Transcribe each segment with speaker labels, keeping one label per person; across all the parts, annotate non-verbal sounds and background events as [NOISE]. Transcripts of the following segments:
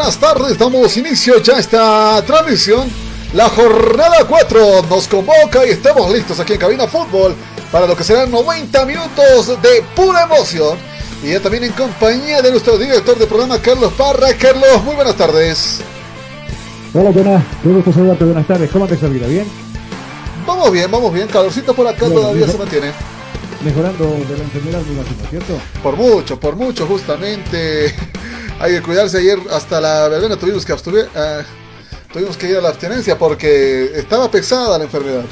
Speaker 1: Buenas tardes, damos inicio ya a esta transmisión. La jornada 4 nos convoca y estamos listos aquí en Cabina Fútbol para lo que serán 90 minutos de pura emoción. Y ya también en compañía de nuestro director de programa, Carlos Parra. Carlos, muy buenas tardes.
Speaker 2: Hola, Jonás. Qué gusto saludarte. Buenas tardes. ¿Cómo te vida? ¿Bien?
Speaker 1: Vamos bien, vamos bien. Calorcito por acá todavía se mantiene.
Speaker 2: Mejorando de la enfermedad, ¿cierto?
Speaker 1: Por mucho, por mucho, justamente. Hay que cuidarse. Ayer hasta la verbena tuvimos que abstuve- ah, tuvimos que ir a la abstinencia porque estaba pesada la enfermedad.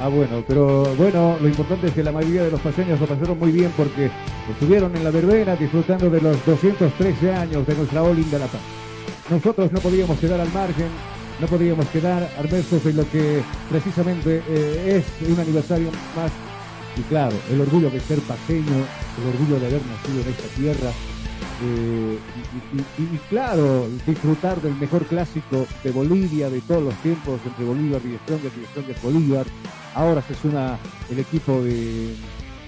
Speaker 2: Ah, bueno, pero bueno, lo importante es que la mayoría de los paseños lo pasaron muy bien porque estuvieron en la verbena disfrutando de los 213 años de nuestra All in de La Paz. Nosotros no podíamos quedar al margen, no podíamos quedar adversos en lo que precisamente eh, es un aniversario más. Y claro, el orgullo de ser paseño, el orgullo de haber nacido en esta tierra, y, claro, disfrutar del mejor clásico de Bolivia de todos los tiempos entre Bolívar y Strongest y Strongest Bolívar. Ahora se suma el equipo de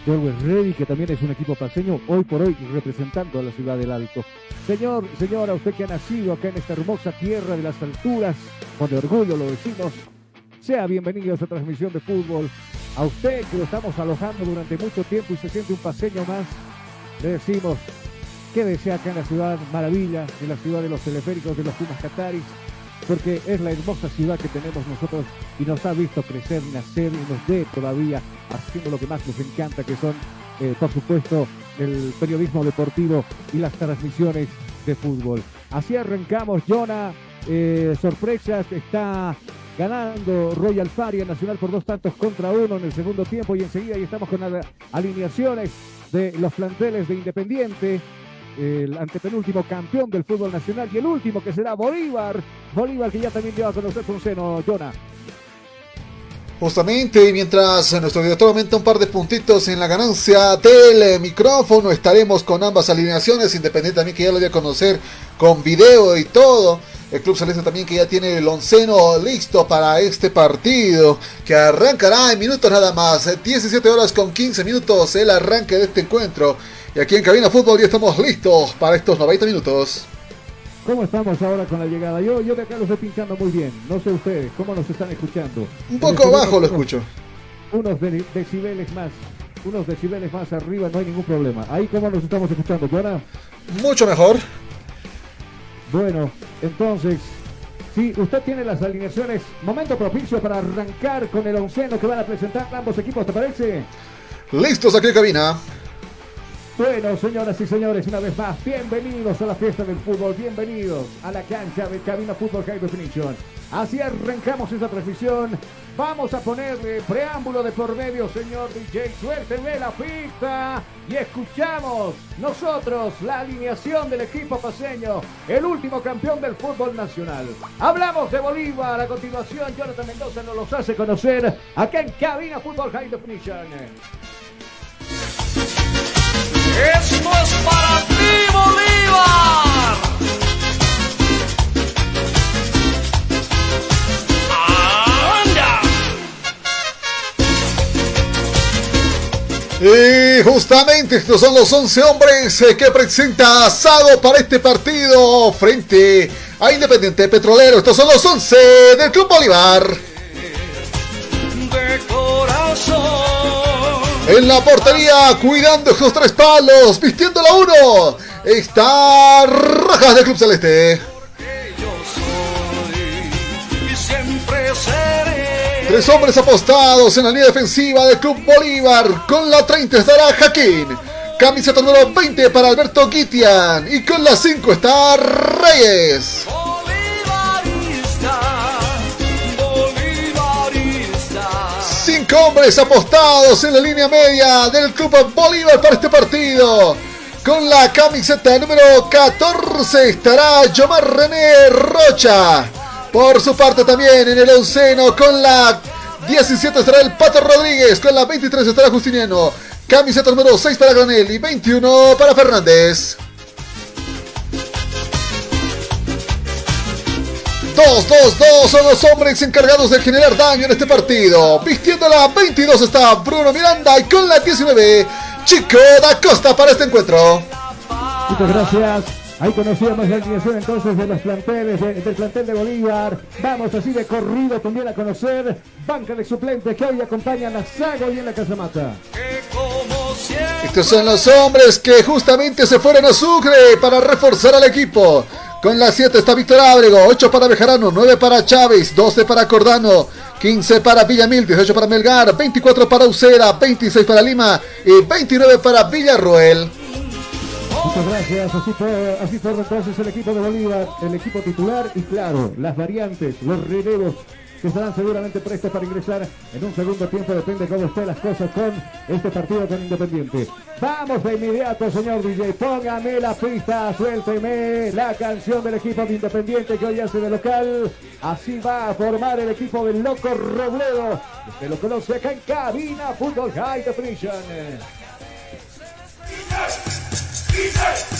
Speaker 2: de Always Ready, que también es un equipo paseño, hoy por hoy representando a la ciudad del Alto. Señor, señora, usted que ha nacido acá en esta hermosa tierra de las alturas, con orgullo lo decimos, sea bienvenido a esta transmisión de fútbol. A usted que lo estamos alojando durante mucho tiempo y se siente un paseño más, le decimos quédese acá en la ciudad maravilla, en la ciudad de los teleféricos de los Pumas Cataris, porque es la hermosa ciudad que tenemos nosotros y nos ha visto crecer, nacer y nos ve todavía haciendo lo que más nos encanta, que son, eh, por supuesto, el periodismo deportivo y las transmisiones de fútbol. Así arrancamos, Jonah. eh, sorpresas, está ganando Royal Faria Nacional por dos tantos contra uno en el segundo tiempo y enseguida ahí estamos con las alineaciones de los planteles de Independiente, el antepenúltimo campeón del fútbol nacional y el último que será Bolívar, Bolívar que ya también lleva a conocer su seno, Jonah.
Speaker 1: Justamente, mientras nuestro director aumenta un par de puntitos en la ganancia del micrófono, estaremos con ambas alineaciones, Independiente también que ya lo voy a conocer con video y todo. El Club Celeste también que ya tiene el onceno listo para este partido, que arrancará en minutos nada más, eh, 17 horas con 15 minutos el arranque de este encuentro. Y aquí en Cabina Fútbol ya estamos listos para estos 90 minutos.
Speaker 2: ¿Cómo estamos ahora con la llegada? Yo, yo de acá lo estoy pinchando muy bien. No sé ustedes, ¿cómo nos están escuchando?
Speaker 1: Un poco
Speaker 2: segundo
Speaker 1: bajo lo escucho.
Speaker 2: Unos de- decibeles más, unos decibeles más arriba, no hay ningún problema. Ahí, ¿cómo nos estamos escuchando, Jonah?
Speaker 1: Mucho mejor.
Speaker 2: Bueno, entonces, si usted tiene las alineaciones, momento propicio para arrancar con el onceno que van a presentar ambos equipos, ¿te parece?
Speaker 1: Listos aquí en cabina.
Speaker 2: Bueno, señoras y señores, una vez más, bienvenidos a la fiesta del fútbol, bienvenidos a la cancha de Cabina Fútbol High Definition. Así arrancamos esta transmisión. Vamos a ponerle preámbulo de por medio, señor DJ. Suélteme la pista y escuchamos nosotros la alineación del equipo paseño, el último campeón del fútbol nacional. Hablamos de Bolívar. A continuación, Jonathan Mendoza nos los hace conocer acá en Cabina Fútbol High Definition.
Speaker 3: Esto es para ti, Bolívar. ¡Anda!
Speaker 1: Y justamente estos son los 11 hombres eh, que presenta Asado para este partido frente a Independiente Petrolero. Estos son los 11 del Club Bolívar.
Speaker 3: De corazón.
Speaker 1: En la portería, cuidando esos tres palos, vistiendo la uno. Está Rojas del Club Celeste. Tres hombres apostados en la línea defensiva del Club Bolívar. Con la 30 estará Jaquín. Camiseta número 20 para Alberto Guitian. Y con la 5 está Reyes. Hombres apostados en la línea media del Club Bolívar para este partido. Con la camiseta número 14 estará Yomar René Rocha. Por su parte también en el onceno con la 17 estará el Pato Rodríguez. Con la 23 estará Justiniano. Camiseta número 6 para Granel y 21 para Fernández. 2, 2, 2 son los hombres encargados de generar daño en este partido. Vistiendo la 22 está Bruno Miranda y con la 19 Chico da Costa para este encuentro.
Speaker 2: Muchas gracias. Ahí conocíamos la alineación entonces de los planteles, de- del plantel de Bolívar. Vamos así de corrido también a conocer banca de suplentes que hoy acompañan a Sago y en la Casamata.
Speaker 1: Estos son los hombres que justamente se fueron a Sucre para reforzar al equipo. Con la 7 está Víctor Ábrego, 8 para Bejarano, 9 para Chávez, 12 para Cordano, 15 para Villamil, 18 para Melgar, 24 para Ucera, 26 para Lima y 29 para Villarroel.
Speaker 2: Muchas gracias. Así fue, así fue entonces el equipo de Bolívar, el equipo titular y claro, las variantes, los relevos que estarán seguramente prestos para ingresar en un segundo tiempo. Depende cómo estén las cosas con este partido con Independiente. Vamos de inmediato, señor DJ. Póngame la pista, suélteme la canción del equipo de Independiente que hoy hace de local. Así va a formar el equipo del Loco Robledo. Usted lo conoce acá en cabina Fútbol High Definition.
Speaker 1: Y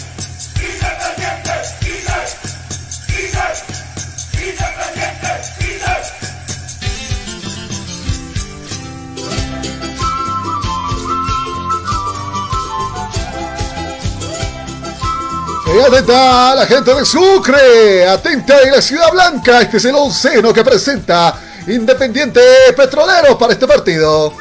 Speaker 1: atenta la gente de Sucre, atenta de la Ciudad Blanca. Este es el onceno que presenta Independiente Petrolero para este partido.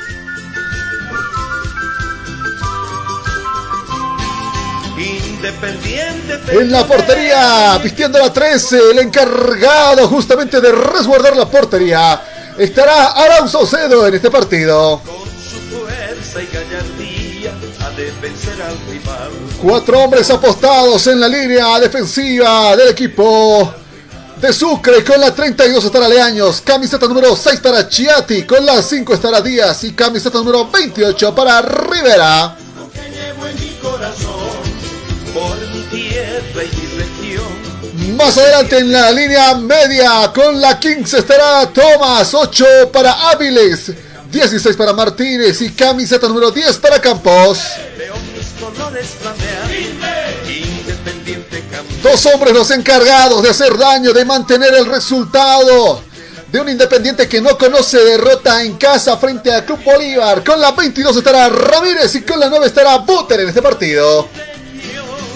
Speaker 3: Independiente.
Speaker 1: En la portería, vistiendo la 13, el encargado justamente de resguardar la portería, estará Arau Saucedo en este partido.
Speaker 3: Con su fuerza y gallardía ha de vencer al rival.
Speaker 1: Cuatro hombres apostados en la línea defensiva del equipo de Sucre. Con la 32 estará Leaños, camiseta número 6 para Chiati, con la 5 estará Díaz y camiseta número 28 para Rivera. Más adelante en la línea media con la 15 estará Tomás, 8 para Áviles, 16 para Martínez y camiseta número 10 para Campos.
Speaker 3: Independiente.
Speaker 1: Dos hombres los encargados de hacer daño, de mantener el resultado. De un Independiente que no conoce derrota en casa frente a Club Bolívar. Con la 22 estará Ramírez y con la 9 estará Butter en este partido.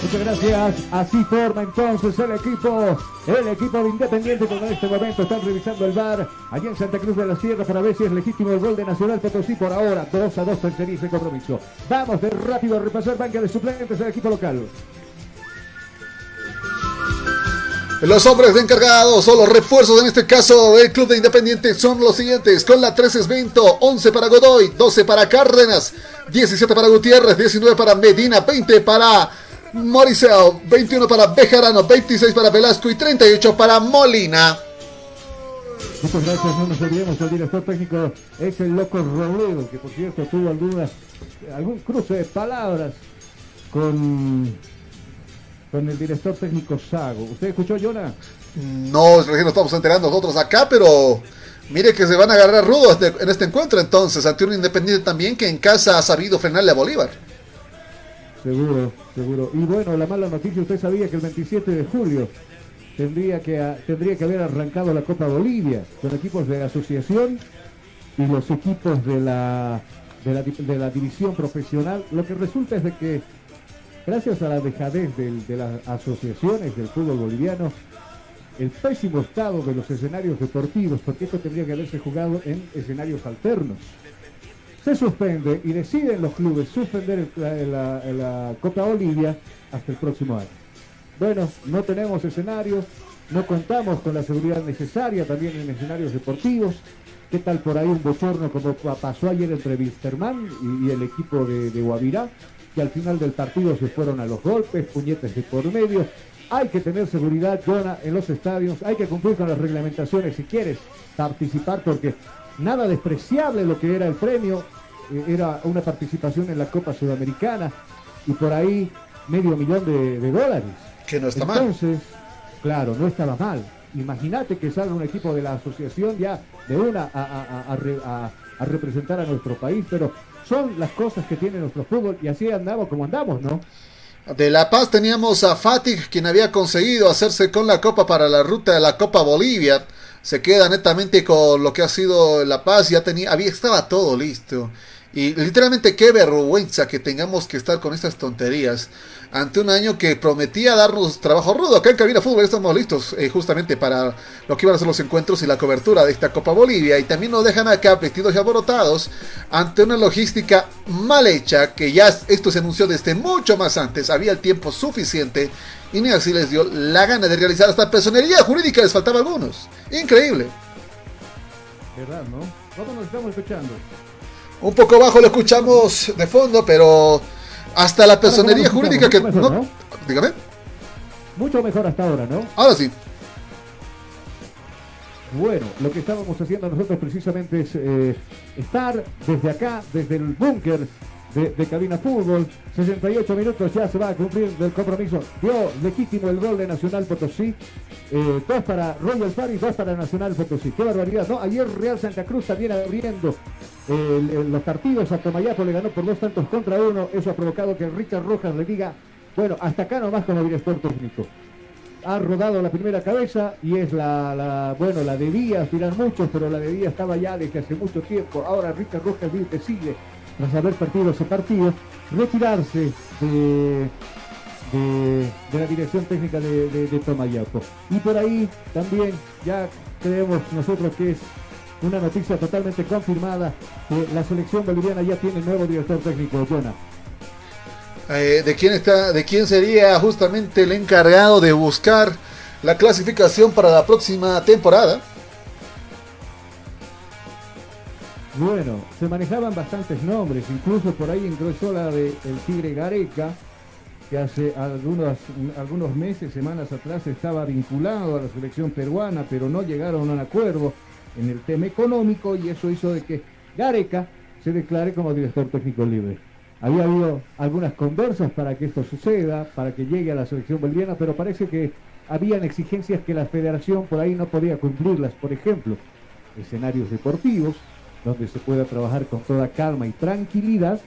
Speaker 2: Muchas gracias. Así forma entonces el equipo, el equipo de Independiente que en este momento están revisando el bar allí en Santa Cruz de la Sierra para ver si es legítimo el gol de Nacional Potosí por ahora. 2 a 2 tercería ese compromiso. Vamos de rápido a repasar banca de suplentes del equipo local.
Speaker 1: Los hombres de encargados o los refuerzos en este caso del club de Independiente son los siguientes. Con la 13 es Vento, 11 para Godoy, 12 para Cárdenas, 17 para Gutiérrez, 19 para Medina, 20 para Moriceo, 21 para Bejarano, 26 para Velasco y 38 para Molina.
Speaker 2: Muchas gracias, no nos olvidemos, el director técnico es el loco Robledo, que por cierto tuvo algunas, algún cruce de palabras con, con el director técnico Sago. ¿Usted escuchó, Jonah?
Speaker 1: No, recién nos estamos enterando nosotros acá, pero mire que se van a agarrar rudos en este encuentro entonces, ante un Independiente también que en casa ha sabido frenarle a Bolívar.
Speaker 2: Seguro, seguro. Y bueno, la mala noticia, usted sabía que el 27 de julio tendría que, tendría que haber arrancado la Copa Bolivia con equipos de asociación y los equipos de la, de la división profesional. Lo que resulta es de que, gracias a la dejadez del- de las asociaciones del fútbol boliviano, el pésimo estado de los escenarios deportivos, porque esto tendría que haberse jugado en escenarios alternos se suspende y deciden los clubes suspender la, Copa Bolivia hasta el próximo año. Bueno, no tenemos escenarios, no contamos con la seguridad necesaria también en escenarios deportivos. ¿Qué tal por ahí un bochorno como pa- pasó ayer entre Wisterman y, y el equipo de, de Guavirá, que al final del partido se fueron a los golpes, puñetes de por medio? Hay que tener seguridad, Jonah, en los estadios, hay que cumplir con las reglamentaciones si quieres participar, porque nada despreciable lo que era el premio, eh, era una participación en la Copa Sudamericana y por ahí medio millón de, de dólares.
Speaker 1: Que no está mal.
Speaker 2: Entonces, claro, no estaba mal. Imagínate que salga un equipo de la asociación ya de una a, a- a- a re- a- a representar a nuestro país, pero son las cosas que tiene nuestro fútbol y así andamos como andamos, ¿no?
Speaker 1: De La Paz teníamos a Fatig, quien había conseguido hacerse con la Copa para la ruta de la Copa Bolivia. Se queda netamente con lo que ha sido La Paz, ya tenía, había, estaba todo listo. Y literalmente qué vergüenza que tengamos que estar con estas tonterías ante un año que prometía darnos trabajo rudo. Acá en Cabina Fútbol estamos listos eh, justamente para lo que iban a ser los encuentros y la cobertura de esta Copa Bolivia. Y también nos dejan acá vestidos y alborotados ante una logística mal hecha que ya esto se anunció desde mucho más antes. Había el tiempo suficiente y ni así les dio la gana de realizar esta personería jurídica. Les faltaba algunos. Increíble.
Speaker 2: ¿Verdad, no? ¿Cómo nos estamos escuchando?
Speaker 1: Un poco bajo lo escuchamos de fondo, pero hasta la personería
Speaker 2: ¿cómo lo
Speaker 1: jurídica que no, dígame.
Speaker 2: Mucho mejor hasta ahora, ¿no?
Speaker 1: Ahora sí.
Speaker 2: Bueno, lo que estábamos haciendo nosotros precisamente es eh, estar desde acá, desde el búnker de, Cabina Fútbol. 68 minutos ya se va a cumplir del compromiso. Dio legítimo el gol de Nacional Potosí. Eh, dos para Royal Party, dos para Nacional Potosí. Qué barbaridad, ¿no? Ayer Real Santa Cruz también abriendo los partidos. A Tomayapo le ganó por dos tantos contra uno. Eso ha provocado que Richard Rojas le diga, bueno, hasta acá nomás como director técnico ha rodado la primera cabeza y es la, bueno, la de Díaz, dirán muchos, pero la de Díaz estaba ya desde hace mucho tiempo. Ahora Richard Rojas decide, tras haber perdido ese partido, retirarse de, de, la dirección técnica de, de, de Tomayapo. Y por ahí también ya creemos nosotros que es una noticia totalmente confirmada que la selección boliviana ya tiene nuevo director técnico, Jonah.
Speaker 1: Eh, de quién está, de quién sería justamente el encargado de buscar la clasificación para la próxima temporada.
Speaker 2: Bueno, se manejaban bastantes nombres, incluso por ahí ingresó la de el Tigre Gareca, que hace algunos, algunos meses, semanas atrás, estaba vinculado a la selección peruana, pero no llegaron a un acuerdo en el tema económico y eso hizo de que Gareca se declare como director técnico libre. Había habido algunas conversas para que esto suceda, para que llegue a la selección boliviana, pero parece que habían exigencias que la federación por ahí no podía cumplirlas. Por ejemplo, escenarios deportivos, donde se pueda trabajar con toda calma y tranquilidad.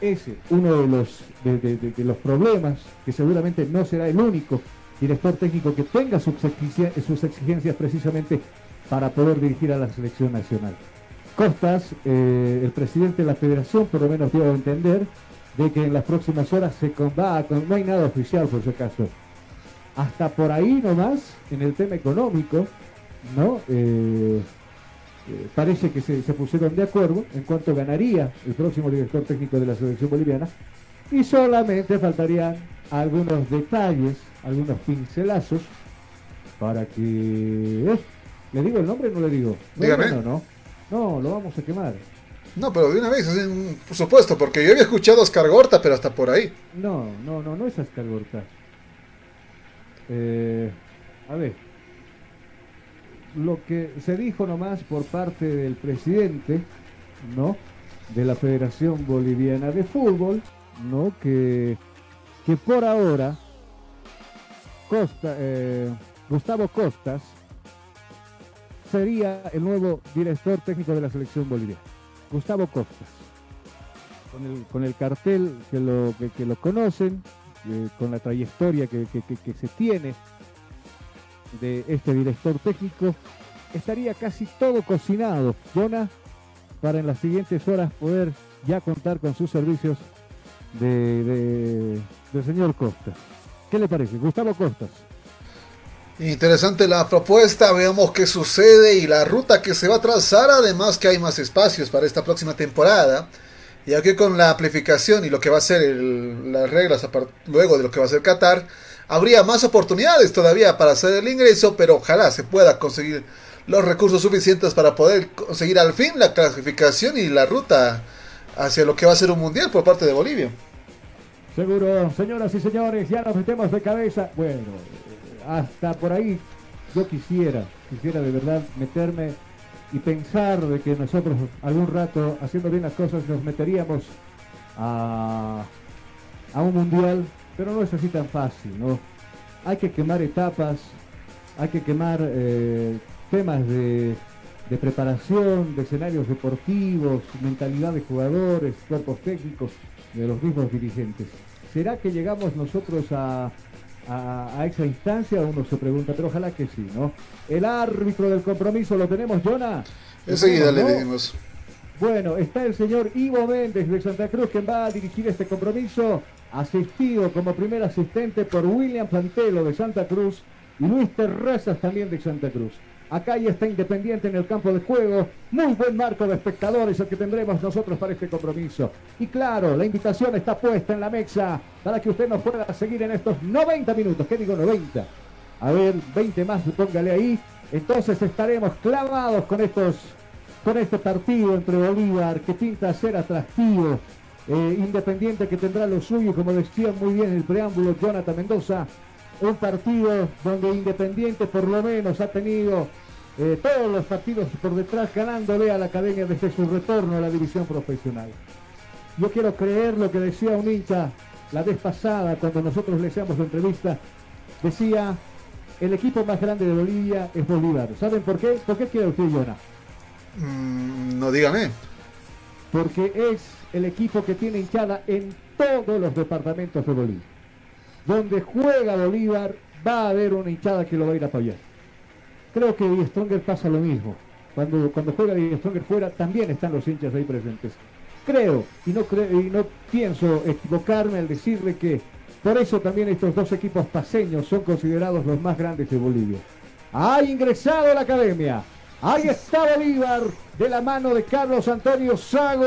Speaker 2: Ese, uno de los, de, los problemas, que seguramente no será el único director técnico que tenga sus exigencias, precisamente para poder dirigir a la selección nacional. Costas, eh, el presidente de la federación, por lo menos dio a entender de que en las próximas horas se va no hay nada oficial por si acaso. Hasta por ahí nomás, en el tema económico, ¿no? Eh, eh, parece que se, se pusieron de acuerdo en cuanto ganaría el próximo director técnico de la selección boliviana y solamente faltarían algunos detalles, algunos pincelazos para que... ¿eh? ¿Le digo el nombre o no le digo? No,
Speaker 1: Dígame.
Speaker 2: No, no, no, lo vamos a quemar.
Speaker 1: No, pero de una vez, por supuesto, porque yo había escuchado a Oscar Gorta, pero hasta por ahí.
Speaker 2: No, no, no, no es Ascar Gorta. Eh, a ver, lo que se dijo nomás por parte del presidente, ¿no? De la Federación Boliviana de Fútbol, ¿no? Que, que por ahora Costa, eh, Gustavo Costas sería el nuevo director técnico de la selección boliviana. Gustavo Costas. Con el, con el cartel que lo, que, lo conocen, eh, con la trayectoria que- que se tiene de este director técnico, estaría casi todo cocinado, Jonah, para en las siguientes horas poder ya contar con sus servicios de, de- señor Costas. ¿Qué le parece? Gustavo Costas.
Speaker 1: Interesante la propuesta, veamos qué sucede y la ruta que se va a trazar, además que hay más espacios para esta próxima temporada, ya que con la amplificación y lo que va a ser el- las reglas luego de lo que va a ser Qatar, habría más oportunidades todavía para hacer el ingreso, pero ojalá se pueda conseguir los recursos suficientes para poder conseguir al fin la clasificación y la ruta hacia lo que va a ser un mundial por parte de Bolivia.
Speaker 2: Seguro, señoras y señores, ya nos metemos de cabeza. Bueno, hasta por ahí yo quisiera, quisiera de verdad meterme y pensar de que nosotros algún rato, haciendo bien las cosas, nos meteríamos a, a un mundial, pero no es así tan fácil, ¿no? Hay que quemar etapas, hay que quemar eh, temas de, de preparación, de escenarios deportivos, mentalidad de jugadores, cuerpos técnicos, de los mismos dirigentes. ¿Será que llegamos nosotros a, a, a esa instancia? Uno se pregunta, pero ojalá que sí, ¿no? El árbitro del compromiso lo tenemos, Jonah. ¿Lo
Speaker 1: Enseguida le dimos.
Speaker 2: Bueno, está el señor Ivo Méndez de Santa Cruz, quien va a dirigir este compromiso, asistido como primer asistente por William Plantelo de Santa Cruz y Luis Terrazas también de Santa Cruz. Acá ya está Independiente en el campo de juego. Muy buen marco de espectadores el que tendremos nosotros para este compromiso. Y claro, la invitación está puesta en la mesa para que usted nos pueda seguir en estos 90 minutos. ¿Qué digo 90? A ver, 20 más, póngale ahí. Entonces estaremos clavados con estos con este partido entre Bolívar que pinta ser atractivo. Eh, Independiente que tendrá lo suyo, como decía muy bien en el preámbulo Jonathan Mendoza. Un partido donde Independiente por lo menos ha tenido eh, todos los partidos por detrás ganándole a la academia desde su retorno a la división profesional. Yo quiero creer lo que decía un hincha la vez pasada cuando nosotros le hacíamos la entrevista. Decía, el equipo más grande de Bolivia es Bolívar. ¿Saben por qué? ¿Por qué quiere usted, Jonah?
Speaker 1: Mm, no dígame.
Speaker 2: Porque es el equipo que tiene hinchada en todos los departamentos de Bolivia. Donde juega Bolívar va a haber una hinchada que lo va a ir a apoyar. Creo que Die Stronger pasa lo mismo. Cuando, cuando juega Die Stronger fuera también están los hinchas ahí presentes. Creo, y no, creo, y no pienso equivocarme al decirle que por eso también estos dos equipos paseños son considerados los más grandes de Bolivia. Ha ingresado la academia. Ahí está Bolívar de la mano de Carlos Antonio Sago.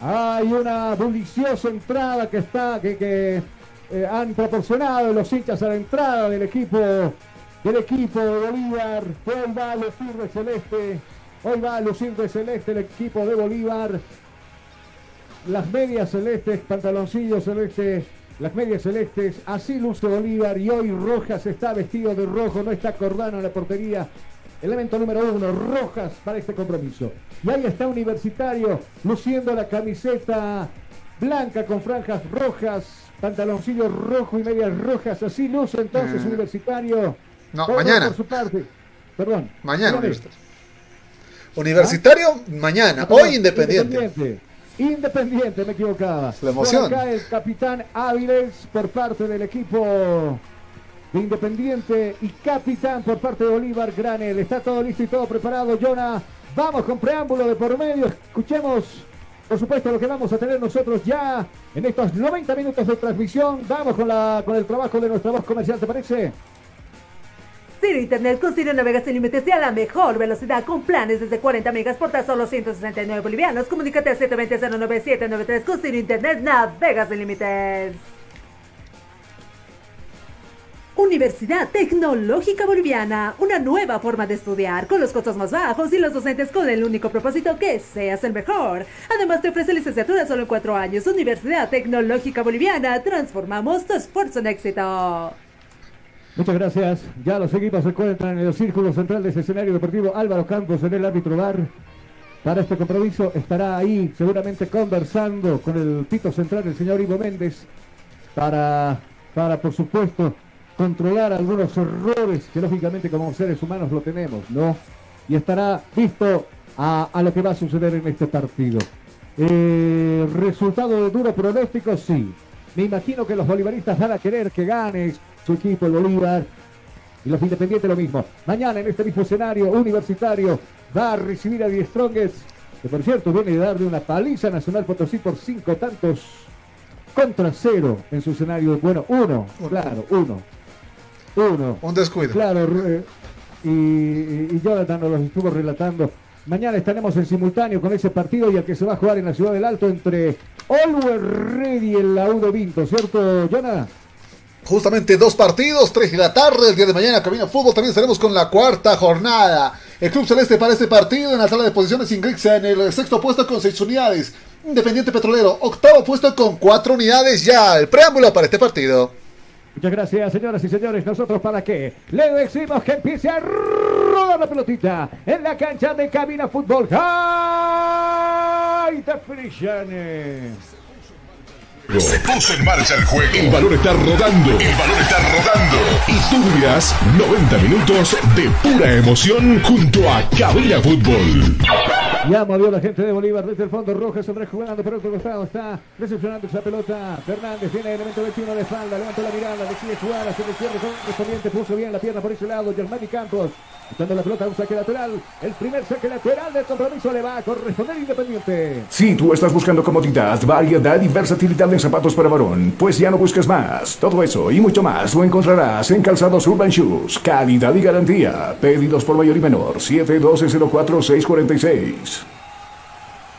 Speaker 2: Hay una buliciosa entrada que está que, que, eh, han proporcionado los hinchas a la entrada del equipo del equipo de Bolívar. Hoy va a lucir celeste. Hoy va a lucir celeste el equipo de Bolívar. Las medias celestes, pantaloncillos celestes, las medias celestes, así luce Bolívar y hoy Rojas está vestido de rojo, no está Cordano en la portería. Elemento número uno, Rojas para este compromiso. Y ahí está Universitario luciendo la camiseta blanca con franjas rojas, pantaloncillo rojo y medias rojas. Así luce entonces
Speaker 1: Eh,
Speaker 2: Universitario.
Speaker 1: no,
Speaker 2: Todo
Speaker 1: mañana.
Speaker 2: Por su parte. Perdón.
Speaker 1: Mañana. Universitario. Mañana. Hoy Independiente.
Speaker 2: Independiente. Independiente, me equivocaba.
Speaker 1: La emoción.
Speaker 2: Por acá el capitán Áviles por parte del equipo de Independiente y capitán por parte de Bolívar Granel. Está todo listo y todo preparado, Jonah. Vamos con preámbulo de por medio. Escuchemos, por supuesto, lo que vamos a tener nosotros ya en estos 90 minutos de transmisión. Vamos con, la, con el trabajo de nuestra voz comercial, ¿te parece?
Speaker 4: Ciro Internet con Ciro Navegas sin límites y a la mejor velocidad con planes desde 40 megas por tan solo 169 bolivianos. Comunícate al 720-09793 con Ciro Internet Navegas sin límites. Universidad Tecnológica Boliviana, una nueva forma de estudiar, con los costos más bajos y los docentes con el único propósito que seas el mejor. Además te ofrece licenciatura solo en cuatro años. Universidad Tecnológica Boliviana, transformamos tu esfuerzo en éxito.
Speaker 2: Muchas gracias. Ya los equipos se encuentran en el círculo central de ese escenario deportivo. Álvaro Campos en el árbitro bar. Para este compromiso estará ahí seguramente conversando con el pito central, el señor Ivo Méndez, para, para por supuesto controlar algunos errores que lógicamente como seres humanos lo tenemos, ¿no? Y estará visto a, lo que va a suceder en este partido. Eh, resultado de duro pronóstico, sí. Me imagino que los bolivaristas van a querer que gane su equipo, el Bolívar. Y los independientes lo mismo. Mañana en este mismo escenario universitario va a recibir a Die Strongest, que por cierto viene de darle una paliza Nacional Potosí por cinco tantos contra cero en su escenario. Bueno, uno, claro, uno. Uno.
Speaker 1: Un descuido.
Speaker 2: Claro, eh, y, y, Jonathan nos lo estuvo relatando. Mañana estaremos en simultáneo con ese partido y el que se va a jugar en la Ciudad del Alto entre Always Ready y el Laudo Vinto, ¿cierto, Jonathan?
Speaker 1: Justamente dos partidos, tres de la tarde, el día de mañana, Camino Fútbol. También estaremos con la cuarta jornada. El Club Celeste para este partido en la sala de posiciones ingresa en el sexto puesto con seis unidades. Independiente Petrolero, octavo puesto con cuatro unidades ya. El preámbulo para este partido.
Speaker 2: Muchas gracias, señoras y señores. Nosotros para qué le decimos que empiece a rodar la pelotita en la cancha de Cabina Fútbol. High Definition.
Speaker 5: Se puso en marcha el juego. El balón está rodando. El balón está rodando. Y tú vivirás 90 minutos de pura emoción junto a Cabina Fútbol.
Speaker 2: Ya movió la gente de Bolívar desde el fondo. Rojas Andrés jugando por otro costado. Está recepcionando esa pelota. Fernández tiene elemento 21 de espalda. Levanta la mirada. Decide jugar hacia el izquierdo correspondiente. Puso bien la pierna por ese lado. Germán Campos. Dando la pelota un saque lateral. El primer saque lateral del compromiso le va a corresponder Independiente.
Speaker 5: Si tú estás buscando comodidad, variedad y versatilidad en zapatos para varón, pues ya no busques más. Todo eso y mucho más lo encontrarás en Calzados Urban Shoes. Calidad y garantía. Pedidos por mayor y menor. 712 646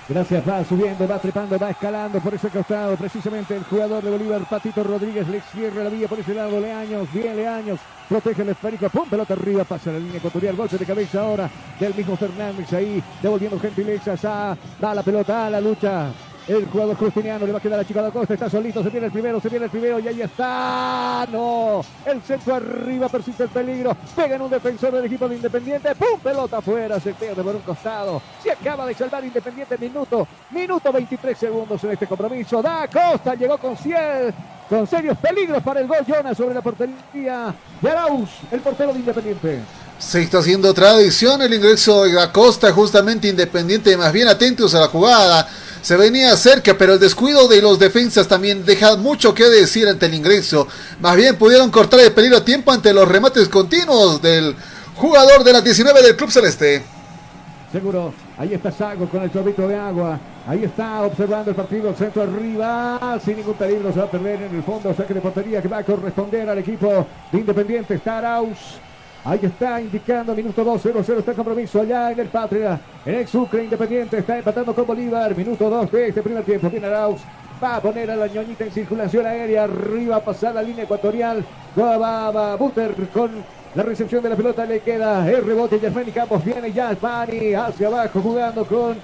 Speaker 2: Gracias, va subiendo, va trepando, va escalando por ese costado. Precisamente el jugador de Bolívar, Patito Rodríguez, le cierra la vía por ese lado. Leaños, bien Leaños, protege el esférico, pum, pelota arriba, pasa la línea ecuatorial, golpe de cabeza ahora del mismo Fernández ahí, devolviendo gentilezas a, da la pelota a la lucha. El jugador Justiniano le va a quedar a Chico da Costa. Está solito. Se viene el primero. Se viene el primero. Y ahí está. No. El centro arriba. Persiste el peligro. Pega en un defensor del equipo de Independiente. ¡Pum! Pelota afuera. Se pierde por un costado. Se acaba de salvar Independiente. Minuto. Minuto 23 segundos en este compromiso. Da Costa. Llegó con 100 con serios peligros para el gol Jonas sobre la portería de Arauz, el portero de Independiente.
Speaker 1: Se está haciendo tradición el ingreso de Acosta, justamente Independiente, más bien atentos a la jugada se venía cerca, pero el descuido de los defensas también deja mucho que decir ante el ingreso. Más bien pudieron cortar el peligro a tiempo ante los remates continuos del jugador de la 19 del Club Celeste.
Speaker 2: Seguro, ahí está Sago con el chorrito de agua. Ahí está observando el partido, centro arriba, sin ningún peligro, se va a perder en el fondo, saque de portería que va a corresponder al equipo de Independiente. Está Arauz Ahí está indicando minuto 2, 0-0 está el compromiso allá en el Patria. En el Sucre Independiente está empatando con Bolívar. Minuto 2 de este primer tiempo. Viene Arauz. Va a poner a la ñoñita en circulación aérea. Arriba pasar la línea ecuatorial. Va, Buter con la recepción de la pelota. Le queda el rebote. y Campos viene ya. Mani hacia abajo jugando con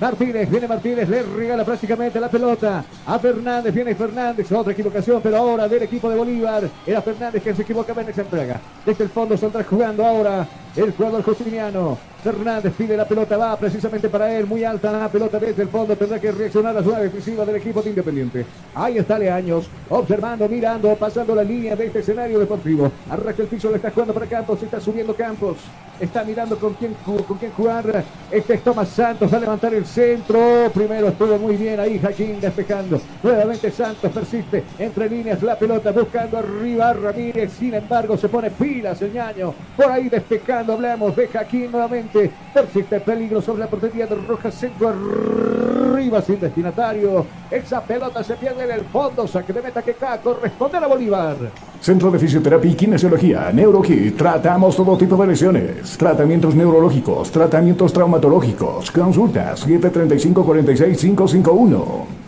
Speaker 2: Martínez, viene Martínez, le regala prácticamente la pelota a Fernández, viene Fernández, otra equivocación, pero ahora del equipo de Bolívar, era Fernández que se equivocaba en esa entrega. Desde el fondo saldrá jugando ahora el jugador justiniano. Fernández pide la pelota, va precisamente para él, muy alta la pelota desde el fondo, tendrá que reaccionar a la zona defensiva del equipo de Independiente. Ahí está Leaños, observando, mirando, pasando la línea de este escenario deportivo. Arranca el piso, le está jugando para Campos, está subiendo Campos, está mirando con quién, con quién jugar. Este es Tomás Santos, va a levantar el centro. Primero estuvo muy bien ahí, Jaquín despejando. Nuevamente Santos persiste entre líneas la pelota, buscando arriba Ramírez. Sin embargo, se pone pilas el ñaño, por ahí despejando hablamos de Jaquín nuevamente. Persiste peligro sobre la portería de Rojas, centro arriba sin destinatario. Esa pelota se pierde en el fondo, saque de meta que acá corresponde a Bolívar.
Speaker 5: Centro de Fisioterapia y Kinesiología, NeuroKit. Tratamos todo tipo de lesiones. Tratamientos neurológicos, tratamientos traumatológicos. Consultas 735 46 551.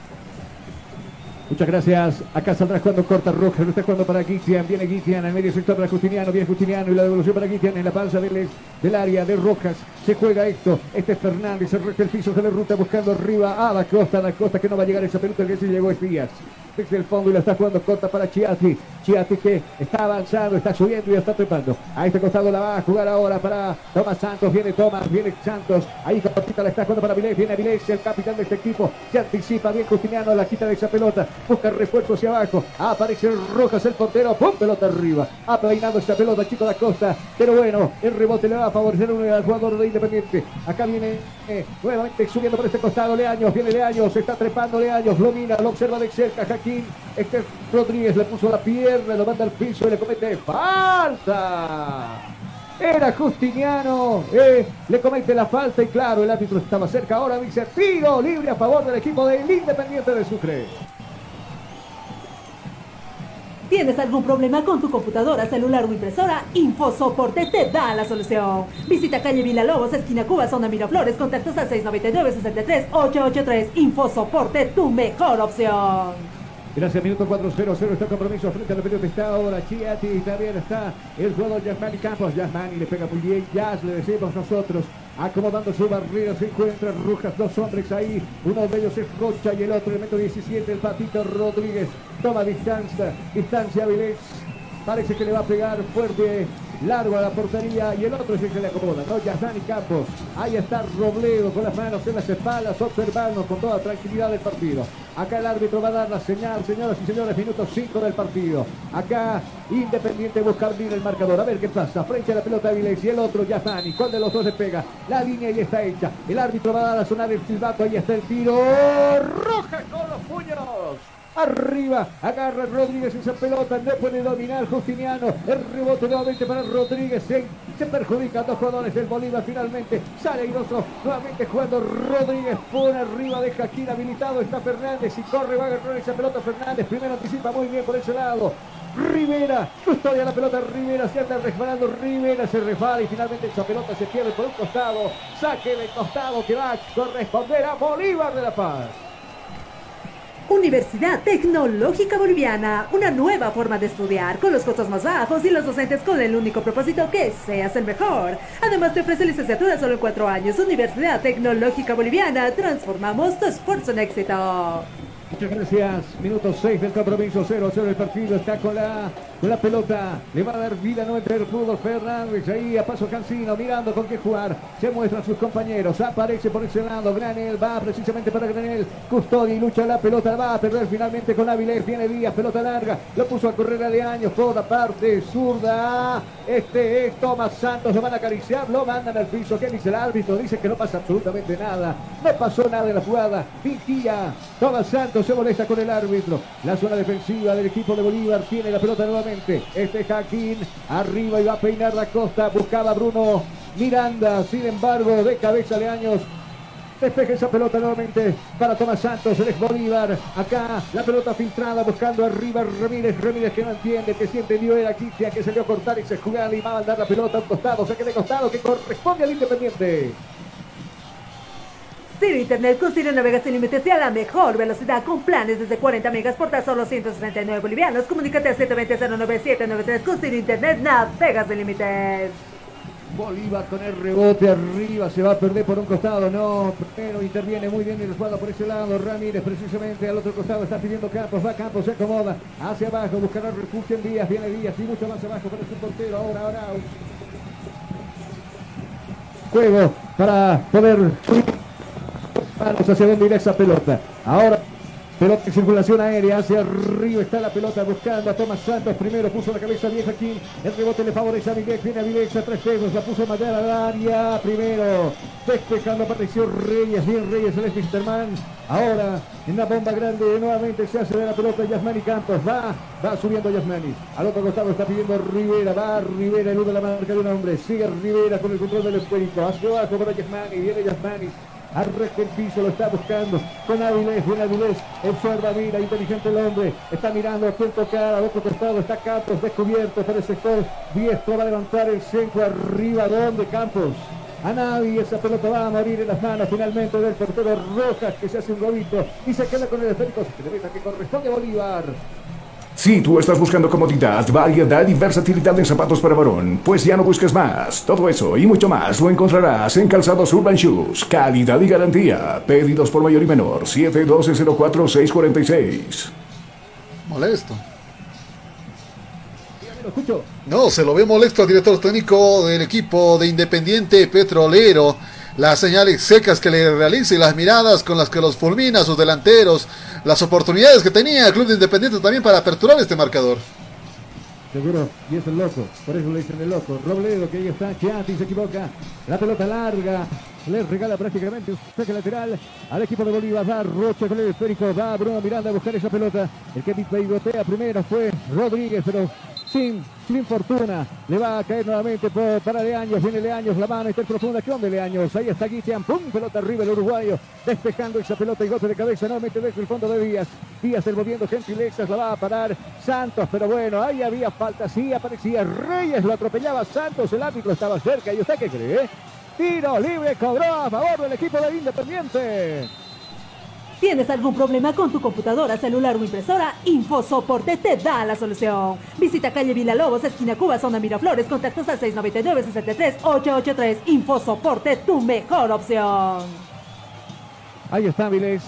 Speaker 2: Muchas gracias. Acá saldrá cuando corta. Lo está jugando para Guitian. Viene Guitian al medio sector para Justiniano. Viene Justiniano y la devolución para Guitian en la panza del, del área de Rojas. Se juega esto. Este es Fernández. Se resta el piso. Se le ruta buscando arriba a la costa. A la costa que no va a llegar esa pelota. El que se llegó es Díaz desde el fondo y lo está jugando corta para Chiati. Chiati que está avanzando, está subiendo y está trepando. A este costado la va a jugar ahora para Tomás Santos. Viene Tomás, viene Santos. Ahí cortita la está jugando para Vilés. Viene Vilés, el capitán de este equipo. Se anticipa bien Justiniano, la quita de esa pelota. Busca refuerzo hacia abajo. Aparece Rojas, el portero. ¡Pum! Pelota arriba. Ha peinado esa pelota, Chico da Costa. Pero bueno, el rebote le va a favorecer al jugador de Independiente. Acá viene eh, nuevamente subiendo por este costado Leaños. Viene Leaños, está trepando Leaños. Lo mira, lo observa de cerca. Este Rodríguez le puso la pierna, lo manda al piso y le comete falta. Era Justiniano, eh, le comete la falta y claro, el árbitro estaba cerca. Ahora dice tiro libre a favor del equipo del Independiente de Sucre.
Speaker 4: ¿Tienes algún problema con tu computadora, celular o impresora? InfoSoporte te da la solución. Visita calle Villalobos, esquina Cuba, zona Miraflores, contactos al 699-63-883. InfoSoporte, tu mejor opción.
Speaker 2: Gracias, minuto 4-0-0 está compromiso frente a la pelota. Está ahora Chiati, también está el jugador Yasmani Campos. Yasmani le pega muy bien. Jazz le decimos nosotros. Acomodando su barrera, se encuentran Rujas, dos hombres ahí. Uno de ellos es Rocha y el otro, el metro 17, el Patito Rodríguez. Toma distancia, distancia Vilés. Parece que le va a pegar fuerte largo a la portería y el otro el que le acomoda, ¿no? Yasmani Campos. Ahí está Robledo con las manos en las espaldas, observando con toda tranquilidad el partido. Acá el árbitro va a dar la señal, señoras y señores, minuto 5 del partido. Acá Independiente busca abrir el marcador. A ver qué pasa. Frente a la pelota de Vilés y el otro Yasmani. ¿Cuál de los dos se pega? La línea ya está hecha. El árbitro va a dar a sonar el silbato. Ahí está el tiro. Roja con los puños. Arriba, agarra Rodríguez esa pelota, no puede dominar Justiniano. El rebote nuevamente para Rodríguez. Se, se perjudican dos jugadores del Bolívar. Finalmente sale Iroso. Nuevamente jugando Rodríguez. Pone arriba, de aquí habilitado. Está Fernández y corre, va a agarrar esa pelota Fernández. Primero anticipa muy bien por ese lado. Rivera, custodia la pelota Rivera, se anda resbalando Rivera, se resbala y finalmente esa pelota se pierde por un costado, saque de costado que va a corresponder a Bolívar de la Paz.
Speaker 4: Universidad Tecnológica Boliviana, una nueva forma de estudiar con los costos más bajos y los docentes con el único propósito que seas el mejor. Además te ofrece licenciatura solo en cuatro años. Universidad Tecnológica Boliviana, transformamos tu esfuerzo en éxito.
Speaker 2: Muchas gracias. Minuto 6 del compromiso. 0-0 el partido. Está con la, con la pelota. Le va a dar vida no entre el fútbol Fernández. Ahí a paso Cancino mirando con qué jugar. Se muestran sus compañeros. Aparece por ese lado. Granel va precisamente para Granel. Custodia y lucha la pelota. Va a perder finalmente con Avilés. Viene Díaz. Pelota larga. Lo puso a correr a de años. Toda parte zurda. Este es Tomás Santos. Lo van a acariciar. Lo mandan al piso. ¿Qué dice el árbitro? Dice que no pasa absolutamente nada. No pasó nada en la jugada. Fingía. Tomás Santos se molesta con el árbitro. La zona defensiva del equipo de Bolívar tiene la pelota nuevamente. Este Jaquín arriba y va a peinar la costa. Buscaba Bruno Miranda. Sin embargo, de cabeza de años. Despeja esa pelota nuevamente para Tomás Santos, el ex Bolívar. Acá la pelota filtrada buscando arriba Ramírez. Ramírez que no entiende, que siente dio era Cristian que salió a cortar y se jugaba y va a mandar la pelota a un costado. Saque de costado que corresponde al Independiente.
Speaker 4: Ciro Internet con Ciro Navega sin límites y a la mejor velocidad con planes desde 40 megas por tan solo 169 bolivianos. Comunícate al 720-09793 con Ciro Internet Navegas sin límites.
Speaker 2: Bolívar con el rebote arriba, se va a perder por un costado, no, pero interviene muy bien el jugada por ese lado, Ramírez precisamente al otro costado está pidiendo Campos, va Campos, se acomoda, hacia abajo, buscará refugio en Díaz, viene Díaz y mucho más abajo para su portero, ahora, ahora. Juego para poder manos hacia donde irá esa pelota. Ahora Pelota en circulación aérea hacia arriba está la pelota buscando a Tomás Santos. Primero puso la cabeza vieja aquí. El rebote le favorece a Miguel. Viene a Vilex a tres dedos. La puso Mayara al área. Primero despejando apareció Reyes. Bien Reyes, el Fisterman. Ahora en la bomba grande nuevamente se hace de la pelota Yasmani Campos. Va, va subiendo Yasmani. Al otro costado está pidiendo Rivera. Va Rivera, de la marca de un hombre. Sigue Rivera con el control del esférico. Hacia abajo para Yasmani. Viene Yasmani. Arresta el piso, lo está buscando. Con Avilés, bien Avilés. Observa, mira, inteligente el hombre. Está mirando a quién tocar. Al otro costado está Campos descubierto por el sector. Diestro va a levantar el centro arriba. ¿Dónde Campos? a nadie. Esa pelota va a morir en las manos finalmente del portero Rojas que se hace un globito y se queda con el esférico. Que corresponde a Bolívar.
Speaker 5: Si tú estás buscando comodidad, variedad y versatilidad en zapatos para varón, pues ya no busques más. Todo eso y mucho más lo encontrarás en Calzados Urban Shoes. Calidad y garantía. Pedidos por mayor y menor. 712-04-646.
Speaker 1: Molesto. No, se lo ve molesto al director técnico del equipo de Independiente Petrolero las señales secas que le realiza y las miradas con las que los fulmina sus delanteros, las oportunidades que tenía el Club de Independiente también para aperturar este marcador.
Speaker 2: Seguro, y es el loco, por eso le dicen el loco. Robledo, que ahí está, Chianti se equivoca. La pelota larga, le regala prácticamente un saque lateral al equipo de Bolívar. Va Rocha con el esférico, va Bruno Miranda a buscar esa pelota. El que pivotea primero fue Rodríguez, pero sin, sin fortuna. Le va a caer nuevamente para Leaños. Viene Leaños, la mano está profunda. ¿Qué onda Leaños? Ahí está Guitian. Pum, pelota arriba el uruguayo. Despejando esa pelota y golpe de cabeza nuevamente desde el fondo de Díaz. Díaz el moviendo gentilezas. La va a parar Santos. Pero bueno, ahí había falta. Sí, aparecía Reyes. Lo atropellaba Santos. El árbitro estaba cerca. ¿Y usted qué cree? Tiro libre cobró a favor del equipo de Independiente.
Speaker 4: ¿Tienes algún problema con tu computadora, celular o impresora? InfoSoporte te da la solución. Visita calle Villalobos, esquina Cuba, zona Miraflores, contactos al 699-63-883. InfoSoporte, tu mejor opción.
Speaker 2: Ahí está Vilés,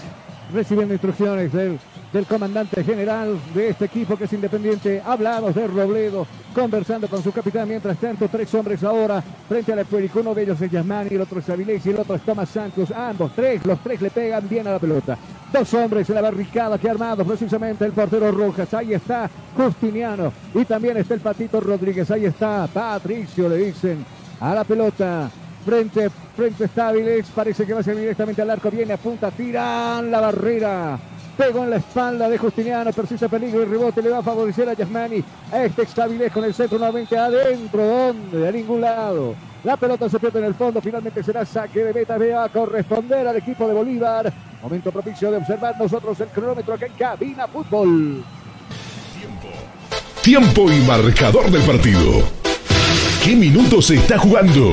Speaker 2: recibiendo instrucciones del del comandante general de este equipo que es independiente. Hablamos de Robledo, conversando con su capitán. Mientras tanto, tres hombres ahora frente al Puerico. Uno de ellos es Yasmani, el otro es Avilés y el otro es Tomás Santos. Ambos, tres, los tres le pegan bien a la pelota. Dos hombres en la barricada que ha armado precisamente el portero Rojas. Ahí está Justiniano y también está el Patito Rodríguez. Ahí está Patricio, le dicen a la pelota. Frente, frente está Avilés. Parece que va a ser directamente al arco. Viene a punta, tiran la barrera. Pegó en la espalda de Justiniano, persiste peligro y rebote le va a favorecer a Yasmani. A este Extavilés con el centro nuevamente adentro, ¿dónde? A ningún lado. La pelota se pierde en el fondo, finalmente será saque de meta, va a corresponder al equipo de Bolívar. Momento propicio de observar nosotros el cronómetro acá en Cabina Fútbol.
Speaker 6: Tiempo y marcador del partido. ¿Qué minutos se está jugando?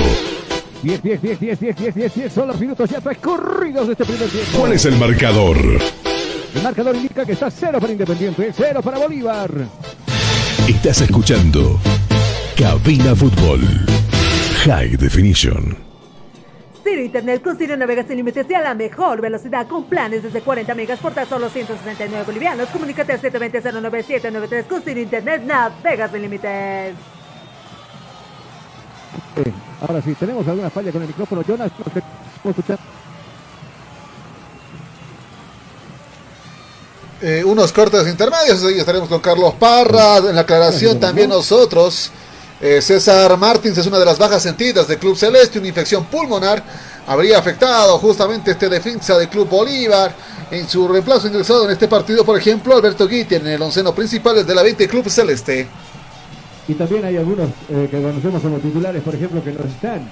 Speaker 2: 10, 10, 10, 10, 10, 10, 10, 10 son los minutos ya transcurridos de este primer tiempo.
Speaker 6: ¿Cuál es el marcador?
Speaker 2: El marcador indica que está cero para Independiente, cero para Bolívar.
Speaker 6: Estás escuchando Cabina Fútbol High Definition.
Speaker 4: Ciro Internet con Ciro Navegas sin límites y a la mejor velocidad con planes desde 40 megas por tan solo 169 bolivianos. Comunícate al 720-09793 con Ciro Internet Navegas sin límites.
Speaker 2: ahora sí, tenemos alguna falla con el micrófono. Jonas, ¿cómo escuchar?
Speaker 1: Eh, unos cortes intermedios. Ahí estaremos con Carlos Parra. En la aclaración también nosotros. Eh, César Martins es una de las bajas sentidas del Club Celeste. Una infección pulmonar habría afectado justamente este defensa del Club Bolívar. En su reemplazo ingresado en este partido, por ejemplo, Alberto Guiti en el onceno principal de la 20 Club Celeste.
Speaker 2: Y también hay algunos eh, que conocemos como titulares, por ejemplo, que no están.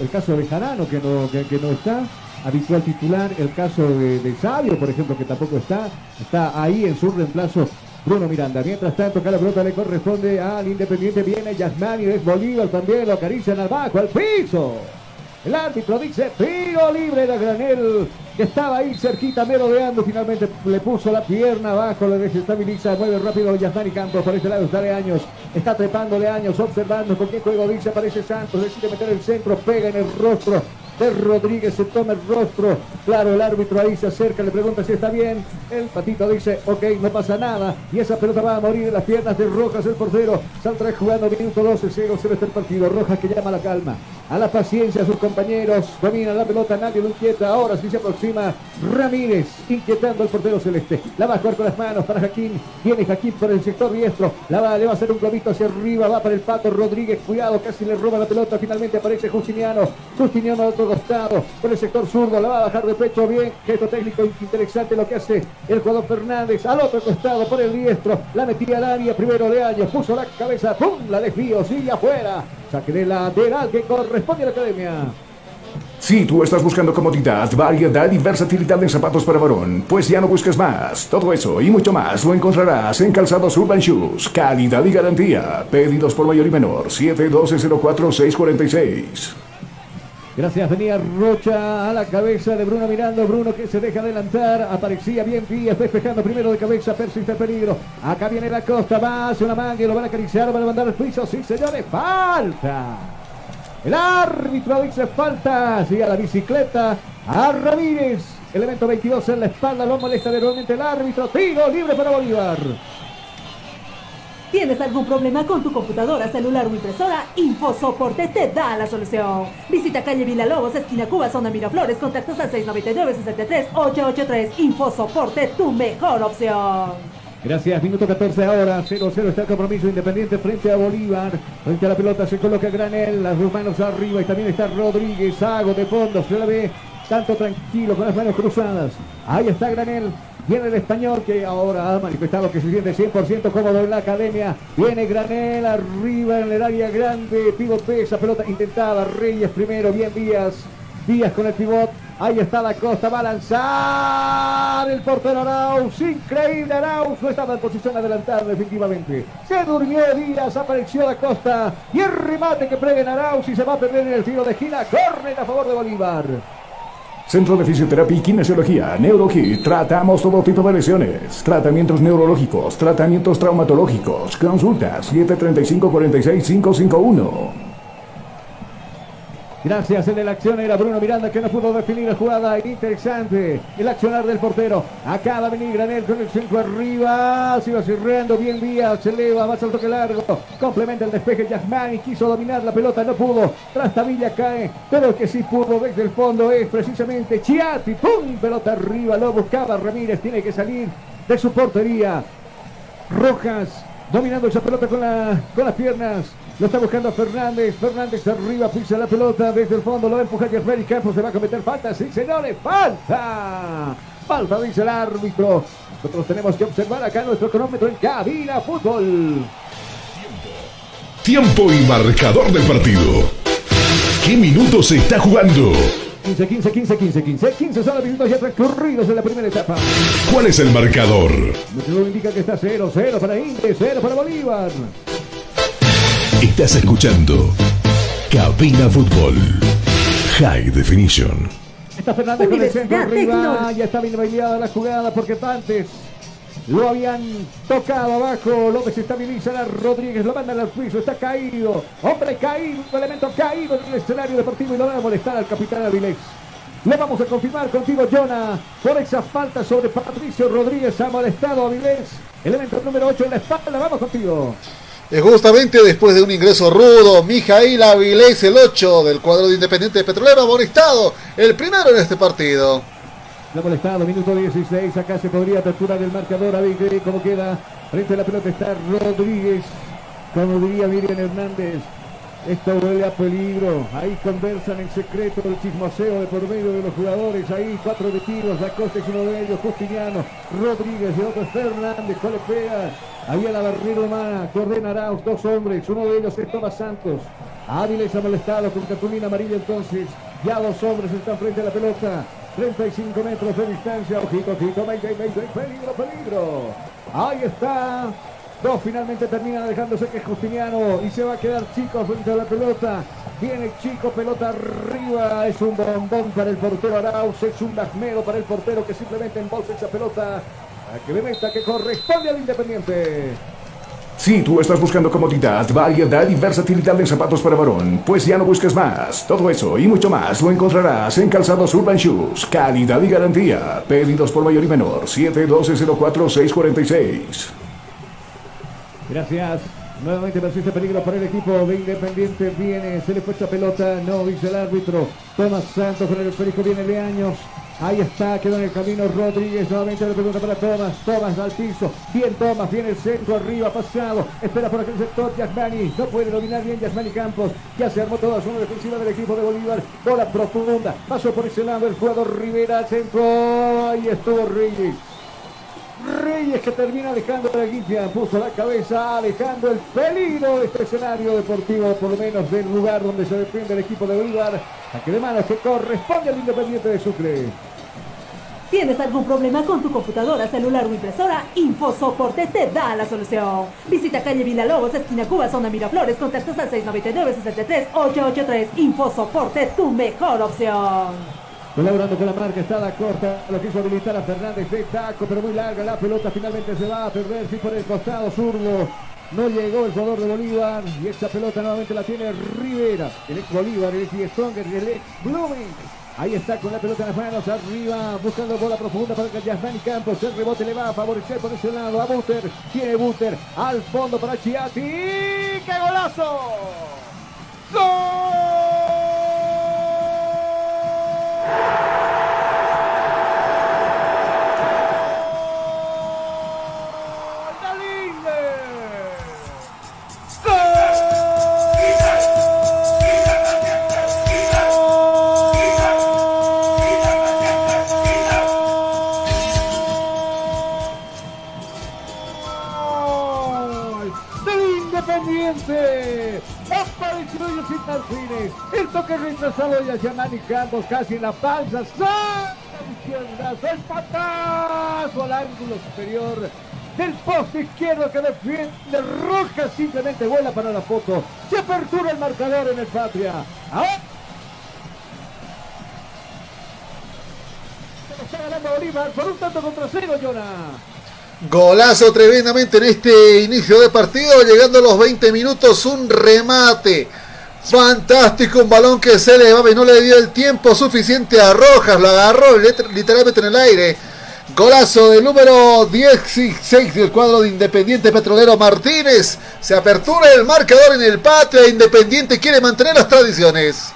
Speaker 2: El caso de Jarano, que no, que no está habitual titular. El caso de, Sabio, por ejemplo, que tampoco está. Está ahí en su reemplazo Bruno Miranda. Mientras tanto, cada pelota le corresponde al Independiente. Viene Yasmani, es Bolívar también. Lo acarician al bajo, al piso. El árbitro dice tiro libre de Granel, que estaba ahí cerquita, merodeando. Finalmente le puso la pierna abajo, le desestabiliza, mueve rápido Yasmani Campos. Por este lado está Leaños, está trepándole años, observando con qué juego dice. Aparece Santos, decide meter el centro, pega en el rostro de Rodríguez, se toma el rostro. Claro, el árbitro ahí se acerca, le pregunta si está bien. El patito dice, ok, no pasa nada. Y esa pelota va a morir en las piernas de Rojas, el portero. Saldrá jugando minuto 12, 0, 0 este partido. Rojas que llama a la calma, a la paciencia a sus compañeros. Domina la pelota, nadie lo inquieta. Ahora sí se aproxima Ramírez, inquietando al portero celeste. La va a jugar con las manos para Jaquín. Viene Jaquín por el sector diestro. La va, le va a hacer un globito hacia arriba. Va para el pato Rodríguez. Cuidado, casi le roba la pelota. Finalmente aparece Justiniano. Justiniano otro costado, por el sector zurdo, la va a bajar de pecho bien, gesto técnico interesante lo que hace el jugador Fernández, al otro costado por el diestro, la metía al área, primero de año, puso la cabeza, ¡pum! La desvío, sigue afuera, saque de lateral que corresponde a la academia.
Speaker 5: Si tú estás buscando comodidad, variedad y versatilidad en zapatos para varón, pues ya no busques más. Todo eso y mucho más lo encontrarás en Calzados Urban Shoes. Calidad y garantía. Pedidos por mayor y menor. 712 04 646
Speaker 2: Gracias, venía Rocha a la cabeza de Bruno mirando. Bruno que se deja adelantar. Aparecía bien Díaz despejando primero de cabeza. Persiste el peligro. Acá viene la costa. Va hacia una manga y lo van a acariciar. Van a mandar al piso. Sí, señores. Falta. El árbitro dice falta. Sigue a la bicicleta. A Ramírez. Elemento 22 en la espalda. Lo molesta nuevamente el árbitro. Tiro libre para Bolívar.
Speaker 4: ¿Tienes algún problema con tu computadora, celular o impresora? InfoSoporte te da la solución. Visita calle Villalobos, esquina Cuba, zona Miraflores, contactos al 699-63-883. InfoSoporte, tu mejor opción.
Speaker 2: Gracias, minuto 14 ahora, 0-0 está el compromiso independiente frente a Bolívar. Frente a la pelota se coloca Granel, las dos manos arriba y también está Rodríguez, Hago de fondo, se la ve tanto tranquilo con las manos cruzadas. Ahí está Granel, Viene el español que ahora ha manifestado que se siente 100% cómodo en la academia. Viene Granel arriba en el área grande. Pivote esa pelota intentada. Reyes primero. Bien Díaz. Díaz con el pivot. Ahí está la costa. Va a lanzar el portero Arauz. Increíble Arauz. No estaba en posición adelantada definitivamente. Se durmió Díaz. Apareció la costa. Y el remate que preguen Arauz. Y se va a perder en el tiro de esquina. Corner a favor de Bolívar.
Speaker 5: Centro de Fisioterapia y Kinesiología, NeuroKit. Tratamos todo tipo de lesiones. Tratamientos neurológicos, tratamientos traumatológicos. Consulta 735-46-551.
Speaker 2: Gracias, en la acción era Bruno Miranda que no pudo definir la jugada. Interesante el accionar del portero. Acaba de venir Granel con el centro arriba. Se va cerrando bien Díaz. Se eleva, más al toque largo. Complementa el despeje Yasmani. Quiso dominar la pelota, no pudo. Trastavilla cae. Pero el que sí pudo desde el fondo es precisamente Chiati. ¡Pum! Pelota arriba. Lo buscaba Ramírez. Tiene que salir de su portería. Rojas dominando esa pelota con, la, con las piernas. Lo está buscando Fernández. Fernández arriba, pisa la pelota desde el fondo. Lo va a empujar Jeffrey Campos. Se va a cometer falta. Sí, señores, falta. Falta, dice el árbitro. Nosotros tenemos que observar acá nuestro cronómetro en cabina fútbol.
Speaker 6: Tiempo y marcador del partido. ¿Qué minutos se está jugando?
Speaker 2: 15, 15, 15, 15, 15. 15 son los minutos ya transcurridos en la primera etapa.
Speaker 6: ¿Cuál es el marcador?
Speaker 2: Lo indica que está 0, 0 para Inter, 0 para Bolívar.
Speaker 6: Estás escuchando Cabina Fútbol High Definition.
Speaker 2: Está Fernández con el centro arriba. Ya está bien bailada la jugada porque antes lo habían tocado abajo. López estabiliza a Rodríguez. Lo mandan al piso. Está caído. Hombre caído. Un elemento caído en el escenario deportivo y lo va a molestar al capitán Avilés. Le vamos a confirmar contigo, Jonah, por esa falta sobre Patricio Rodríguez. Ha molestado a Avilés. Elemento número 8 en la espalda. Vamos contigo.
Speaker 1: Justamente después de un ingreso rudo, Mijail Avilés, el 8 del cuadro de Independiente Petrolero, ha molestado el primero en este partido.
Speaker 2: Lo ha molestado, minuto 16, acá se podría aperturar el marcador, a ver cómo queda. Frente a la pelota está Rodríguez, como diría Miriam Hernández. Esto huele a peligro. Ahí conversan en secreto el chismoseo de por medio de los jugadores. Ahí cuatro tiros. Acosta es uno de ellos. Justiniano. Rodríguez y otro Fernández. ¿Cuál le pega? Ahí a la barrera humana. Cordén Arauz. Dos hombres. Uno de ellos es Tomás Santos. Áviles ha molestado con cartulina amarilla entonces. Ya dos hombres están frente a la pelota. 35 metros de distancia. Ojito, ojito. Peligro, peligro. Ahí está. Dos finalmente termina dejándose que Justiniano y se va a quedar Chico frente a la pelota. Viene Chico, pelota arriba. Es un bombón para el portero Arauz. Es un lasmero para el portero que simplemente embolsa esa pelota. A que le meta que corresponde al Independiente.
Speaker 5: Si tú estás buscando comodidad, variedad y versatilidad en zapatos para varón, pues ya no busques más. Todo eso y mucho más lo encontrarás en Calzados Urban Shoes. Calidad y garantía. Pedidos por mayor y menor. 712-04-646.
Speaker 2: Gracias. Nuevamente persiste peligro para el equipo de Independiente. Viene, se le fue pelota. No dice el árbitro. Tomás Santos con el esférico. Viene de años. Ahí está, quedó en el camino Rodríguez. Nuevamente la pregunta para Tomás. Tomás al piso. Bien Tomás, viene el centro arriba, pasado. Espera por aquel sector Yasmani. No puede dominar bien Yasmani Campos. Ya se armó toda zona defensiva del equipo de Bolívar. Bola profunda. Pasó por ese lado el jugador Rivera. Centro. Ahí estuvo Reyes. Reyes que termina dejando la guilla, puso la cabeza, alejando el peligro de este escenario deportivo, por lo menos del lugar donde se defiende el equipo de Bolívar. A que de manos que corresponde al Independiente de Sucre.
Speaker 4: ¿Tienes algún problema con tu computadora, celular o impresora? InfoSoporte te da la solución. Visita calle Villalobos, esquina Cuba, zona Miraflores, contactos al 699-63-883. InfoSoporte, tu mejor opción.
Speaker 2: Colaborando con la marca, está la corta, lo quiso habilitar a Fernández de taco, pero muy larga la pelota, finalmente se va a perder, sí por el costado zurdo. No llegó el jugador de Bolívar y esta pelota nuevamente la tiene Rivera, el ex Bolívar, el ex Stronger, el ex Blooming. Ahí está con la pelota en las manos, arriba, buscando bola profunda para que Yasmani Campos. El rebote le va a favorecer por ese lado a Buter. Tiene Buter al fondo para Chiati. ¡Qué golazo! Independiente. Retrasado de Yamani Campos casi en la panza. ¡Santa izquierda! ¡El patazo al ángulo superior! Del poste izquierdo que defiende Rojas simplemente vuela para la foto. Se apertura el marcador en el Patria. Ahora está ganando Bolívar por un tanto contra cero, Jonah.
Speaker 1: Golazo tremendamente en este inicio de partido, llegando a los 20 minutos, un remate. Fantástico, un balón que se elevaba y no le dio el tiempo suficiente a Rojas, lo agarró literalmente en el aire. Golazo del número 16 del cuadro de Independiente Petrolero Martínez. Se apertura el marcador en el patio. Independiente quiere mantener las tradiciones.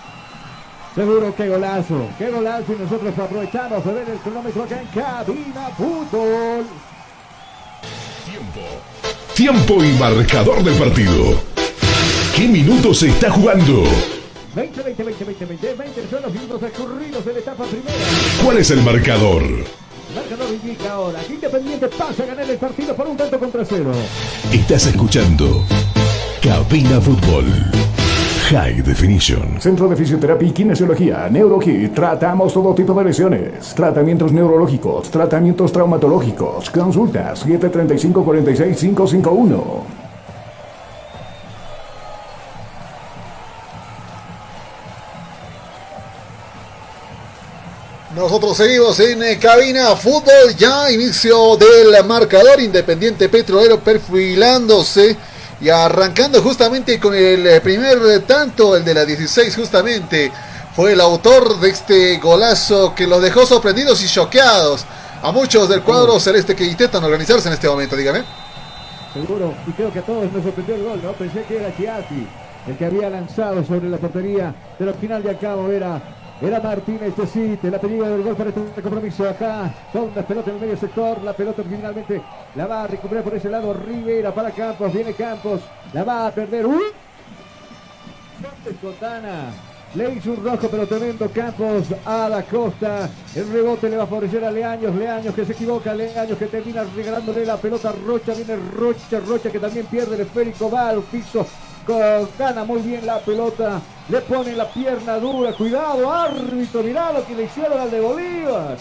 Speaker 2: Seguro que golazo, qué golazo y nosotros aprovechamos de ver el cronómetro acá en Cabina Fútbol.
Speaker 6: Tiempo y marcador del partido. ¿Qué minutos se está jugando?
Speaker 2: 20, 20, 20, 20, 20, 20 son los minutos transcurridos en la etapa primera.
Speaker 6: ¿Cuál es el marcador?
Speaker 2: El marcador indica ahora que Independiente pasa a ganar el partido por un tanto contra cero.
Speaker 6: Estás escuchando Cabina Fútbol. High Definition.
Speaker 5: Centro de Fisioterapia y Kinesiología, NeuroKit. Tratamos todo tipo de lesiones. Tratamientos neurológicos, tratamientos traumatológicos. Consultas 735-46551.
Speaker 1: Nosotros seguimos en eh, cabina fútbol, ya inicio del marcador Independiente Petrolero perfilándose y arrancando justamente con el eh, primer tanto, el de la 16 justamente, fue el autor de este golazo que los dejó sorprendidos y choqueados a muchos del cuadro celeste que intentan organizarse en este momento, dígame.
Speaker 2: Seguro, y creo que a todos nos sorprendió el gol, ¿no? Pensé que era Chiati el que había lanzado sobre la portería, pero al final de al cabo era era Martínez de la pedida del gol para este compromiso acá. Con la pelota en el medio sector. La pelota finalmente la va a recuperar por ese lado. Rivera para Campos. Viene Campos. La va a perder. ¡Uy! Cotana. Le hizo un rojo pero tremendo Campos a la costa. El rebote le va a favorecer a Leaños. Leaños que se equivoca. Leaños que termina regalándole la pelota Rocha. Viene Rocha. Rocha que también pierde el esférico. Va al piso gana muy bien la pelota, le pone la pierna dura, cuidado, árbitro, mirá lo que le hicieron al de Bolívar.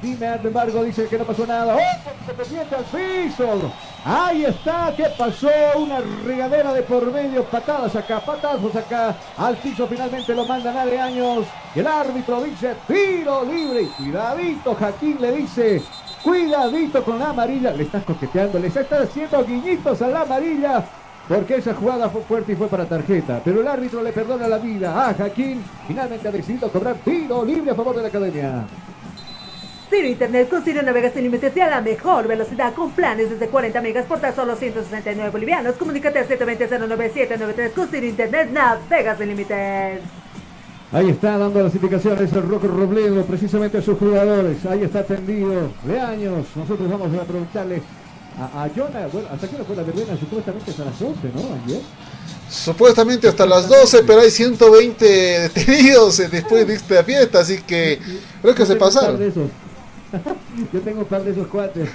Speaker 2: Dime, embargo, dice que no pasó nada. ¡Oh! Al piso. Ahí está. ¿Qué pasó? Una regadera de por medio. Patadas acá, patazos acá. Al piso finalmente lo mandan a de años. El árbitro dice tiro libre. Cuidadito, Jaquín le dice. Cuidadito con la amarilla. Le estás coqueteando. Le está haciendo guiñitos a la amarilla porque esa jugada fue fuerte y fue para tarjeta. Pero el árbitro le perdona la vida a Jaquín. Finalmente ha decidido cobrar tiro libre a favor de la academia.
Speaker 4: Ciro Internet con Ciro Navegas sin límites y a la mejor velocidad con planes desde 40 megas por tan solo 169 bolivianos. Comunícate al 720-09793 con Ciro Internet Navegas sin límites.
Speaker 2: Ahí está dando las indicaciones el Roque Robledo precisamente a sus jugadores. Ahí está tendido. De años. Nosotros vamos a preguntarle a, a Jonah, bueno, ¿hasta qué no fue la verbena? Supuestamente hasta las 11, ¿no? Ayer.
Speaker 1: Supuestamente hasta las 12, pero hay 120 detenidos después de esta fiesta, así que creo que se pasaron. [LAUGHS]
Speaker 2: Yo tengo un par de esos cuates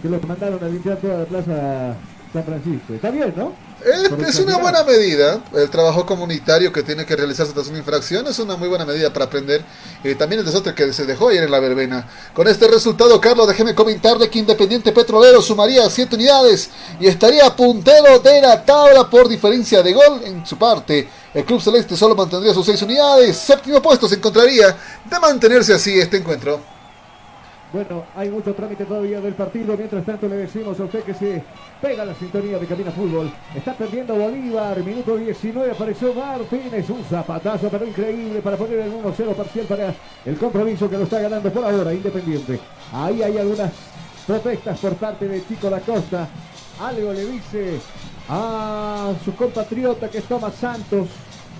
Speaker 2: que los mandaron a limpiar toda la plaza San Francisco. Está bien, ¿no?
Speaker 1: Es,
Speaker 2: el
Speaker 1: es una buena medida. El trabajo comunitario que tiene que realizarse tras una infracción es una muy buena medida para aprender. Eh, también el desastre que se dejó ayer en la verbena. Con este resultado, Carlos, déjeme comentarle que Independiente Petrolero sumaría 7 unidades y estaría puntero de la tabla por diferencia de gol en su parte. El Club Celeste solo mantendría sus 6 unidades. Séptimo puesto se encontraría de mantenerse así este encuentro.
Speaker 2: Bueno, hay mucho trámite todavía del partido. Mientras tanto, le decimos a usted que se pega la sintonía de Cabina Fútbol. Está perdiendo Bolívar. Minuto 19. Apareció Martínez. Un zapatazo, pero increíble para poner el 1-0 parcial para el compromiso que lo está ganando por ahora Independiente. Ahí hay algunas protestas por parte de Chico La Costa. Algo le dice a su compatriota que es Tomás Santos.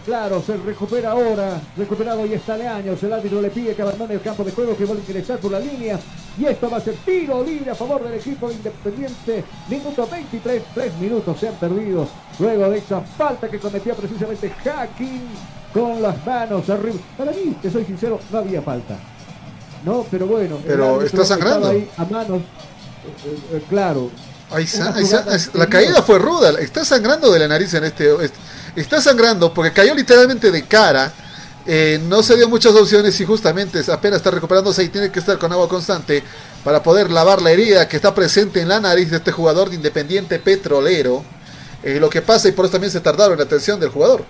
Speaker 2: Claro, se recupera ahora, recuperado y está Leaños. El árbitro le pide que abandone el campo de juego, que vuelva a ingresar por la línea. Y esto va a ser tiro libre a favor del equipo de Independiente. Minuto 23, tres minutos se han perdido. Luego de esa falta que cometió precisamente Hacking con las manos arriba. Para mí, te soy sincero, no había falta. No, pero bueno.
Speaker 1: Pero está sangrando.
Speaker 2: ahí a manos. Eh, eh, claro,
Speaker 1: Es- la caída fue ruda. Está sangrando de la nariz en este. est- Está sangrando porque cayó literalmente de cara. eh, no se dio muchas opciones y justamente apenas está recuperándose y tiene que estar con agua constante para poder lavar la herida que está presente en la nariz de este jugador de Independiente Petrolero. Eh, lo que pasa y por eso también se tardaron en la atención del jugador.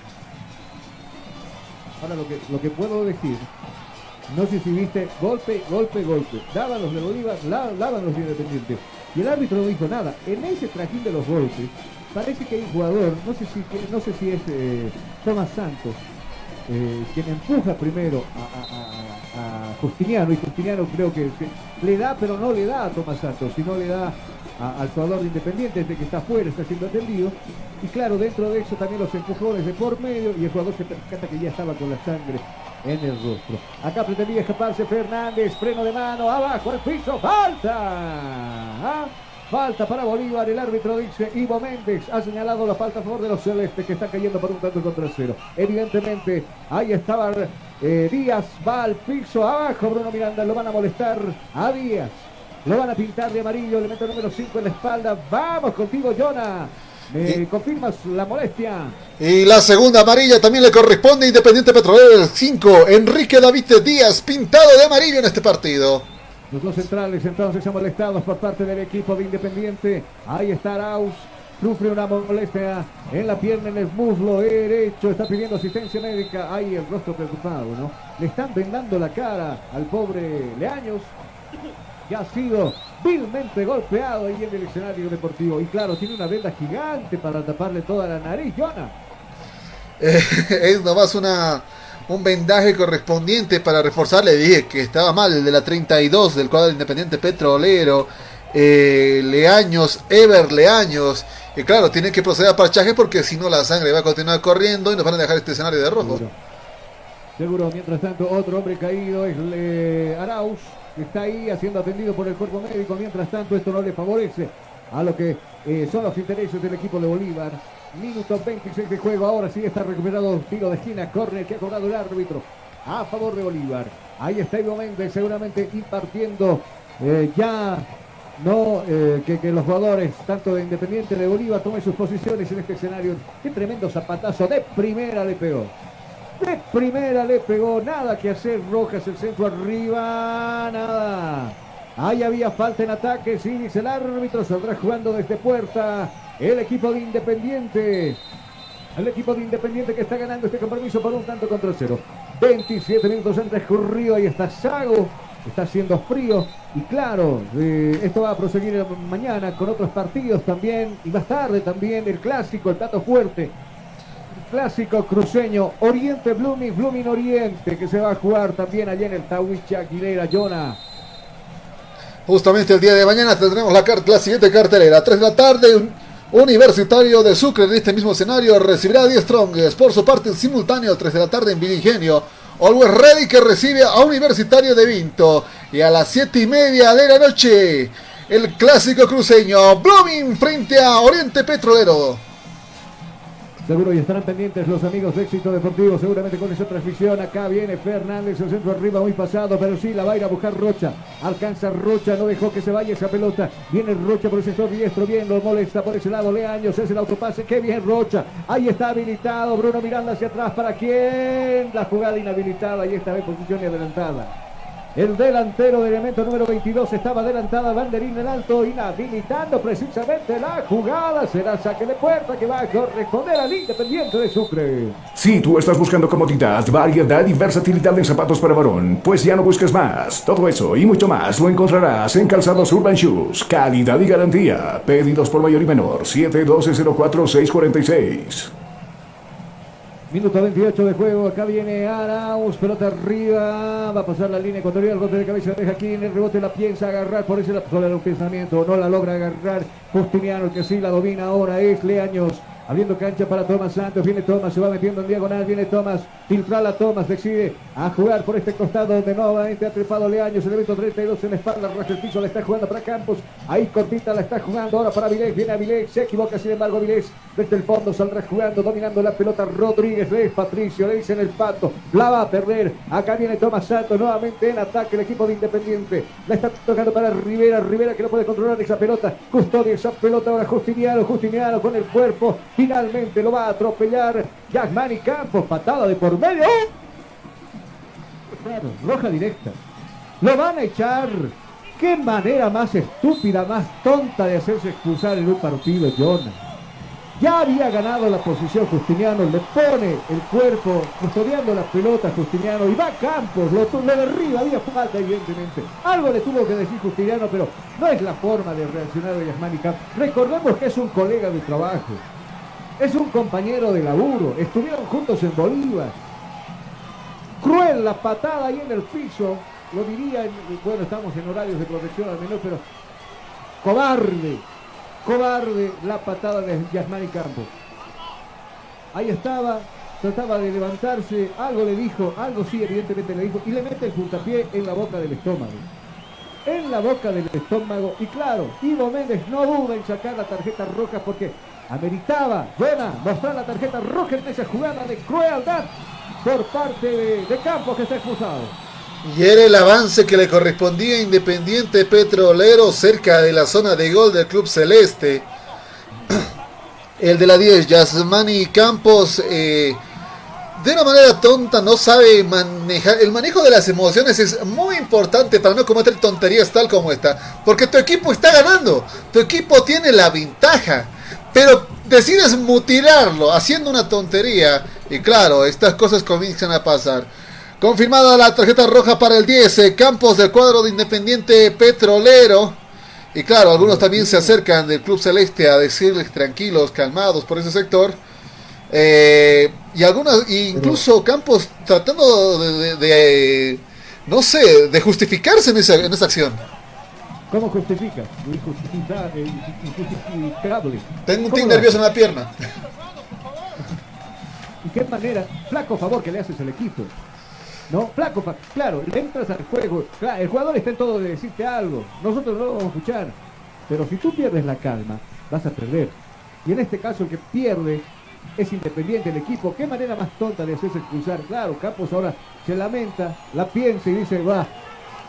Speaker 2: Ahora lo que, lo que puedo decir, no sé si viste golpe, golpe, golpe. Daban los de Bolívar, daban los de Independiente. Y el árbitro no hizo nada. En ese trajín de los golpes, parece que hay un jugador, no sé si, no sé si es eh, Tomás Santos, eh, quien empuja primero a, Justiniano. Y Justiniano creo que, le da, pero no le da a Tomás Santos, sino le da al jugador de Independiente, este que está afuera, está siendo atendido. Y claro, dentro de eso también los empujones de por medio y el jugador se percata que ya estaba con la sangre en el rostro. Acá pretendía escaparse Fernández, freno de mano, abajo al piso, falta. ¿Ah? Falta para Bolívar, el árbitro dice Ivo Méndez ha señalado la falta a favor de los celestes que están cayendo por un tanto contra cero. Evidentemente, ahí estaba eh, Díaz, va al piso, abajo Bruno Miranda, lo van a molestar a Díaz. Lo van a pintar de amarillo, le mete el número 5 en la espalda. Vamos contigo, Jonah. ¿Me confirmas la molestia?
Speaker 1: Y la segunda amarilla también le corresponde a Independiente Petrolero el 5. Enrique David Díaz pintado de amarillo en este partido.
Speaker 2: Los dos centrales entonces son molestados por parte del equipo de Independiente. Ahí está Arauz. Sufre una molestia en la pierna, en el muslo derecho. Está pidiendo asistencia médica. Ahí el rostro preocupado, ¿no? Le están vendando la cara al pobre Leaños. Que ha sido vilmente golpeado ahí en el escenario deportivo. Y claro, tiene una venda gigante para taparle toda la nariz. Jonah.
Speaker 1: Eh, [LAUGHS] es nomás una, un vendaje correspondiente para reforzar. Le dije que estaba mal el de la 32 del cuadro independiente petrolero. eh, Leaños, Ever Leaños. Y claro, tienen que proceder a parchaje porque si no la sangre va a continuar corriendo y nos van a dejar este escenario de rojo.
Speaker 2: Seguro. Seguro, mientras tanto, otro hombre caído es Le Arauz, está ahí haciendo atendido por el cuerpo médico. Mientras tanto, esto no le favorece a lo que eh, son los intereses del equipo de Bolívar. Minuto 26 de juego, ahora sí está recuperado tiro de esquina, córner que ha cobrado el árbitro a favor de Bolívar. Ahí está Ivo Méndez seguramente impartiendo eh, ya no eh, que, que los jugadores tanto de Independiente de Bolívar tomen sus posiciones en este escenario. Qué tremendo zapatazo de primera le pegó. Primera le pegó, nada que hacer Rojas, el centro arriba, nada. Ahí había falta en ataque, sí, dice el árbitro, saldrá jugando desde puerta el equipo de Independiente. El equipo de Independiente que está ganando este compromiso por un tanto contra cero. 27 minutos han transcurrido, ahí está Sago, está haciendo frío. Y claro, eh, esto va a proseguir mañana con otros partidos también. Y más tarde también el clásico, el plato fuerte. Clásico cruceño, Oriente Blooming, Blooming Oriente, que se va a jugar también allá en el Tawicha Aguilera, Jonah.
Speaker 1: Justamente el día de mañana tendremos la, la siguiente cartelera. 3 de la tarde, un Universitario de Sucre en este mismo escenario recibirá a 10 Strongest. Por su parte, en simultáneo, 3 de la tarde en Vilingenio. Always Ready que recibe a Universitario de Vinto. Y a las 7 y media de la noche, el clásico cruceño Blooming frente a Oriente Petrolero.
Speaker 2: Seguro y estarán pendientes los amigos de Éxito Deportivo, seguramente con esa transmisión. Acá viene Fernández, el centro arriba muy pasado, pero sí la va a ir a buscar Rocha. Alcanza Rocha, no dejó que se vaya esa pelota. Viene Rocha por el sector diestro, bien, lo molesta por ese lado. Leaños es el autopase, qué bien Rocha. Ahí está habilitado, Bruno Miranda hacia atrás, ¿para quién? La jugada inhabilitada y esta vez posición adelantada. El delantero del elemento número 22 estaba adelantada, banderín en alto, inhabilitando precisamente la jugada. Será saque de puerta que va a corresponder al Independiente de Sucre.
Speaker 5: Si tú estás buscando comodidad, variedad y versatilidad en zapatos para varón, pues ya no busques más. Todo eso y mucho más lo encontrarás en Calzados Urban Shoes. Calidad y garantía. Pedidos por mayor y menor. 712-04-646.
Speaker 2: Minuto 28 de juego, acá viene Arauz, pelota arriba, va a pasar la línea ecuatorial, golpe de cabeza, deja aquí en el rebote, la piensa agarrar, por eso la sola el pensamiento, no la logra agarrar Justiniano, que sí la domina ahora es Leaños, Abriendo cancha para Tomás Santos. Viene Tomás, se va metiendo en diagonal. Viene Tomás, filtra a Tomás. Decide a jugar por este costado donde nuevamente ha trepado Leaños. El evento 32 en la espalda. El piso, la está jugando para Campos. Ahí cortita la está jugando ahora para Vilés. Viene a Vilés, se equivoca sin embargo Vilés. Desde el fondo saldrá jugando, dominando la pelota Rodríguez. Le es Patricio, le en el pato. La va a perder. Acá viene Tomás Santos nuevamente en ataque el equipo de Independiente. La está tocando para Rivera. Rivera que no puede controlar esa pelota. Custodia esa pelota ahora Justiniano. Justiniano con el cuerpo. Finalmente lo va a atropellar Yasmani Campos. Patada de por medio. Roja directa. Lo van a echar. Qué manera más estúpida, más tonta de hacerse expulsar en un partido, Jonas. Ya había ganado la posición Justiniano, le pone el cuerpo, custodiando la pelota Justiniano y va a Campos, lo, lo derriba, había falta evidentemente. Algo le tuvo que decir Justiniano, pero no es la forma de reaccionar de Yasmani Campos. Recordemos que es un colega de trabajo. Es un compañero de laburo. Estuvieron juntos en Bolívar. Cruel la patada ahí en el piso. Lo diría, en, bueno, estamos en horarios de protección al menor, pero cobarde. Cobarde la patada de Yasmani Campos. Ahí estaba, trataba de levantarse, algo le dijo, algo sí evidentemente le dijo, y le mete el puntapié en la boca del estómago. En la boca del estómago, y claro, Ivo Méndez no duda en sacar la tarjeta roja porque ameritaba, buena, mostrar la tarjeta roja en esa jugada de crueldad por parte de, Campos que está expulsado.
Speaker 1: Y era el avance que le correspondía a Independiente Petrolero cerca de la zona de gol del Club Celeste. [CLEARS THROAT] El de la 10, Yasmani Campos, eh, de una manera tonta no sabe manejar. El manejo de las emociones es muy importante para no cometer tonterías tal como esta. Porque tu equipo está ganando, tu equipo tiene la ventaja. Pero decides mutilarlo haciendo una tontería. Y claro, estas cosas comienzan a pasar. Confirmada la tarjeta roja para el 10, eh, Campos del cuadro de Independiente Petrolero. Y claro, algunos también se acercan del Club Celeste a decirles tranquilos, calmados por ese sector. Eh, y algunos, incluso Campos tratando de, de, de, no sé, de justificarse en esa, en esa acción.
Speaker 2: ¿Cómo justifica? Injustificable.
Speaker 1: Tengo un tic nervioso en la pierna. [LAUGHS]
Speaker 2: ¿Y qué manera? Flaco favor que le haces al equipo. ¿No? Flaco, claro, entras al juego. Claro, el jugador está en todo de decirte algo. Nosotros no lo vamos a escuchar. Pero si tú pierdes la calma, vas a perder. Y en este caso el que pierde es independiente el equipo. Qué manera más tonta de hacerse expulsar. Claro, Campos ahora se lamenta, la piensa y dice, va,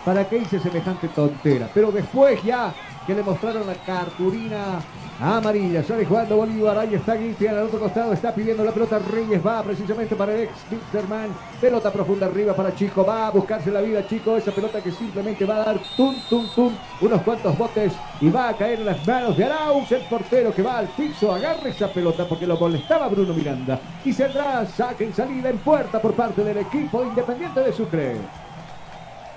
Speaker 2: ¿para qué hice semejante tontera? Pero después ya que le mostraron la cartulina amarilla, sale jugando Bolívar, ahí está Guitti al otro costado, está pidiendo la pelota Reyes, va precisamente para el ex Winterman, pelota profunda arriba para Chico, va a buscarse la vida Chico, esa pelota que simplemente va a dar tum, tum, tum, unos cuantos botes y va a caer en las manos de Arauz, el portero que va al piso, agarra esa pelota porque lo molestaba Bruno Miranda y saldrá saque en salida en puerta por parte del equipo independiente de Sucre.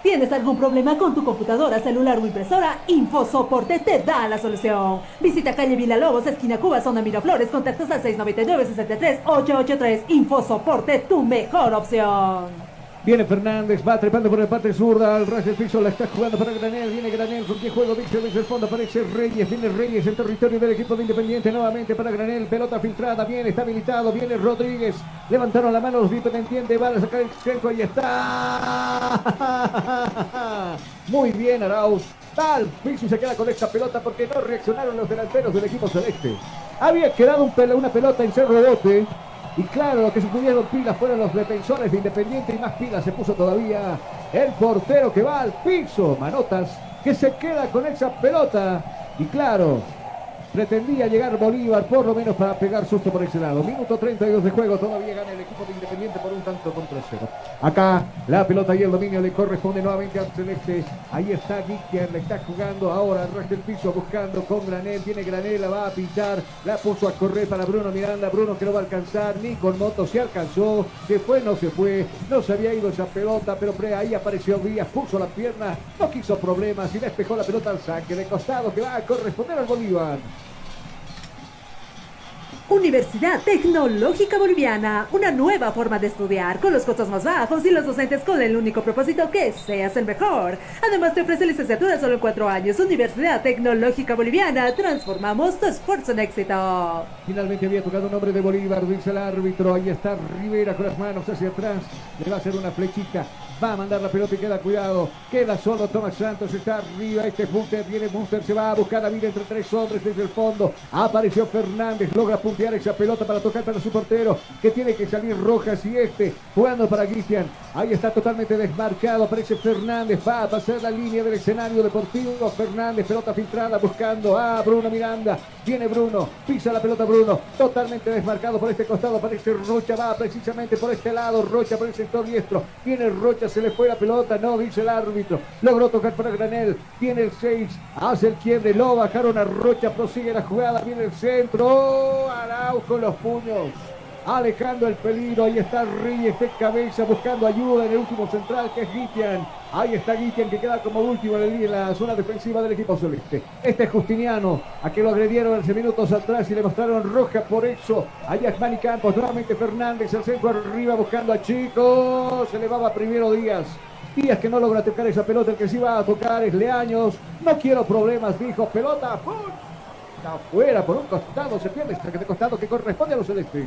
Speaker 4: ¿Tienes algún problema con tu computadora, celular o impresora? InfoSoporte te da la solución. Visita calle Villalobos, esquina Cuba, zona Miraflores, contactos al 699-63-883. InfoSoporte, tu mejor opción.
Speaker 2: Viene Fernández, va trepando por la parte zurda, al ras del piso, la está jugando para Granel, viene Granel, con quien juego Víctor desde el fondo, aparece Reyes, viene Reyes, el territorio del equipo de Independiente, nuevamente para Granel, pelota filtrada, viene, está habilitado, viene Rodríguez, levantaron la mano los Independientes, van a sacar el cerco, ahí está. [LAUGHS] Muy bien Arauz, al piso y se queda con esta pelota porque no reaccionaron los delanteros del equipo celeste. Había quedado una pelota en Cerro Bote. Y claro, lo que se tuvieron pilas fueron los defensores de Independiente y más pilas se puso todavía el portero que va al piso. Manotas que se queda con esa pelota. Y claro, pretendía llegar Bolívar por lo menos para pegar susto por ese lado. Minuto 32 de juego, todavía gana el equipo de Independiente por un tanto contra cero. Acá la pelota y el dominio le corresponde nuevamente al Celeste. Ahí está Guiquian, le está jugando ahora al resto del piso buscando con Granel. Tiene Granel, la va a pintar, la puso a correr para Bruno Miranda. Bruno que no va a alcanzar, ni con moto se alcanzó. Se fue, no se fue, no se había ido esa pelota, pero ahí apareció Díaz, puso la pierna, no quiso problemas y despejó la pelota al saque de costado que va a corresponder al Bolívar.
Speaker 4: Universidad Tecnológica Boliviana, una nueva forma de estudiar con los costos más bajos y los docentes con el único propósito que seas el mejor. Además te ofrece licenciatura solo en cuatro años. Universidad Tecnológica Boliviana, transformamos tu esfuerzo en éxito.
Speaker 2: Finalmente había tocado un nombre de Bolívar, dice el árbitro. Ahí está Rivera con las manos hacia atrás. Le va a hacer una flechita. Va a mandar la pelota y queda cuidado. Queda solo Tomás Santos. Está arriba. Este Buster. Viene Buster. Se va a buscar a vida entre tres hombres desde el fondo. Apareció Fernández. Logra puntear esa pelota para tocar para su portero. Que tiene que salir Rojas y este jugando para Cristian. Ahí está totalmente desmarcado. Aparece Fernández. Va a pasar la línea del escenario deportivo. Fernández. Pelota filtrada buscando a Bruno Miranda. Viene Bruno. Pisa la pelota Bruno. Totalmente desmarcado por este costado. Aparece Rocha. Va precisamente por este lado. Rocha por el sector diestro. Viene Rocha. Se le fue la pelota. No, dice el árbitro. Logró tocar para Granel. Viene el 6. Hace el quiebre. Lo bajaron a Rocha. Prosigue la jugada. Viene el centro. Oh, Arau con los puños. Alejando el peligro, ahí está Reyes de cabeza buscando ayuda en el último central que es Guitian. Ahí está Guitian que queda como último en, la zona defensiva del equipo celeste. Este es Justiniano, a que lo agredieron hace minutos atrás y le mostraron roja por eso. Allá es Manny Campos, nuevamente Fernández, el centro arriba buscando a Chico. Se le va primero Díaz. Díaz que no logra tocar esa pelota, el que sí va a tocar es Leaños. No quiero problemas, dijo. Pelota, ¡pum! afuera por un costado, se pierde este costado que corresponde a los celestes.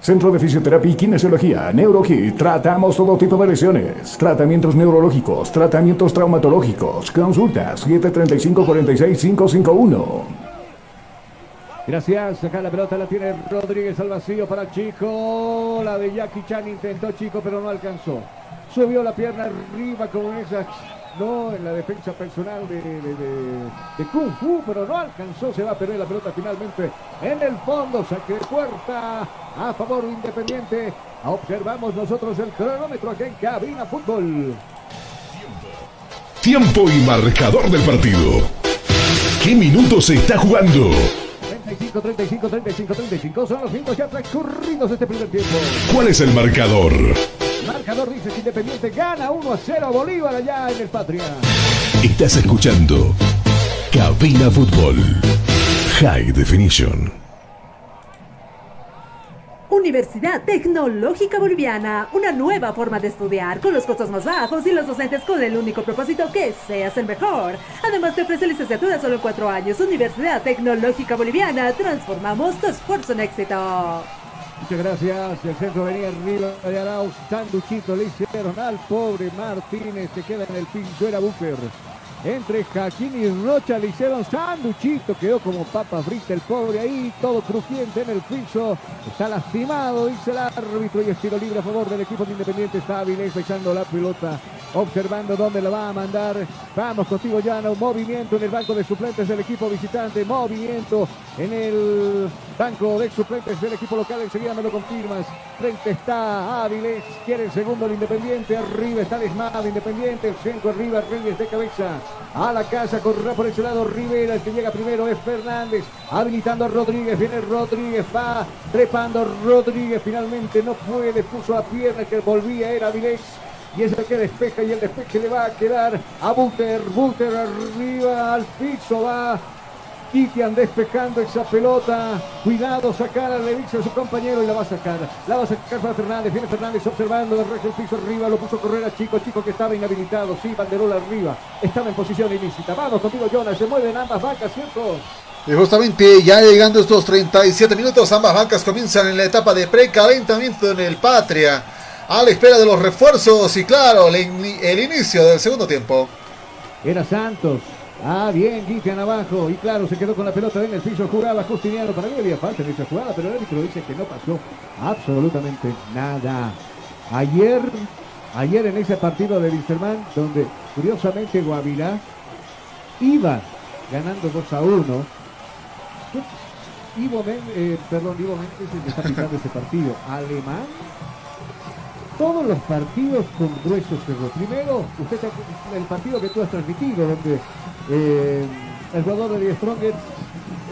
Speaker 5: Centro de Fisioterapia y Kinesiología, NeuroKit. Tratamos todo tipo de lesiones. Tratamientos neurológicos, tratamientos traumatológicos. Consultas 735-46551.
Speaker 2: Gracias, acá la pelota la tiene Rodríguez al vacío para Chico. La de Jackie Chan intentó Chico, pero no alcanzó. Subió la pierna arriba con esa. No, en la defensa personal de, de, Kung Fu, pero no alcanzó. Se va a perder la pelota finalmente en el fondo. Saque de puerta a favor de Independiente. Observamos nosotros el cronómetro aquí en Cabina Fútbol.
Speaker 6: Tiempo y marcador del partido. ¿Qué minutos se está jugando?
Speaker 2: 35, 35, 35, 35 son los minutos ya transcurridos de este primer tiempo.
Speaker 6: ¿Cuál es el marcador?
Speaker 2: Marcador dice que Independiente gana 1 a 0 a Bolívar allá en el Patria.
Speaker 6: Estás escuchando Cabina Fútbol. High Definition.
Speaker 4: Universidad Tecnológica Boliviana, una nueva forma de estudiar con los costos más bajos y los docentes con el único propósito que seas el mejor. Además te ofrece licenciatura solo en cuatro años. Universidad Tecnológica Boliviana, transformamos tu esfuerzo en éxito.
Speaker 2: Muchas gracias. El centro venía arriba de Arauz. Sanduchito le hicieron al pobre Martínez. Se queda en el piso. Era Booker. Entre Jaquín y Rocha le hicieron sanduchito. Quedó como papa frita el pobre ahí. Todo crujiente en el piso. Está lastimado, dice el árbitro. Y estilo libre a favor del equipo de Independiente. Está Avilés echando la pelota. Observando dónde la va a mandar. Vamos contigo, Llano. Movimiento en el banco de suplentes del equipo visitante. Movimiento en el banco de suplentes del equipo local. Enseguida me lo confirmas. Frente está Áviles. Quiere el segundo el Independiente. Arriba está Desmado Independiente. El centro arriba. Reyes de cabeza. A la casa. Correrá por ese lado Rivera. El que llega primero es Fernández. Habilitando a Rodríguez. Viene Rodríguez. Va trepando Rodríguez. Finalmente no puede. Puso la pierna que volvía. Era Avilés. Y es el que despeja y el despeje le va a quedar a Buter. Buter arriba al piso va. Kitian despejando esa pelota. Cuidado, sacar le dice a su compañero y la va a sacar. La va a sacar para Fernández. Viene Fernández observando el resto piso arriba. Lo puso a correr a Chico. Chico que estaba inhabilitado. Sí, banderola arriba. Estaba en posición ilícita. Vamos contigo, Jonas. Se mueven ambas vacas, ¿cierto?
Speaker 1: Y justamente ya llegando estos 37 minutos, ambas bancas comienzan en la etapa de precalentamiento en el Patria, a la espera de los refuerzos y claro, el, el inicio del segundo tiempo.
Speaker 2: Era Santos. Ah, bien, Guitian abajo. Y claro, se quedó con la pelota en el piso. Jugaba Justiniano. Para mí había falta en esa jugada, pero el árbitro dice que no pasó absolutamente nada. Ayer, ayer en ese partido de Wisterman, donde curiosamente Guavirá iba ganando 2 a 1. Ivo Men, eh, perdón, Ivo Méndez que está pitando este partido. Alemán. Todos los partidos con gruesos errores. Primero, usted el partido que tú has transmitido, donde eh, el jugador de Die Stronger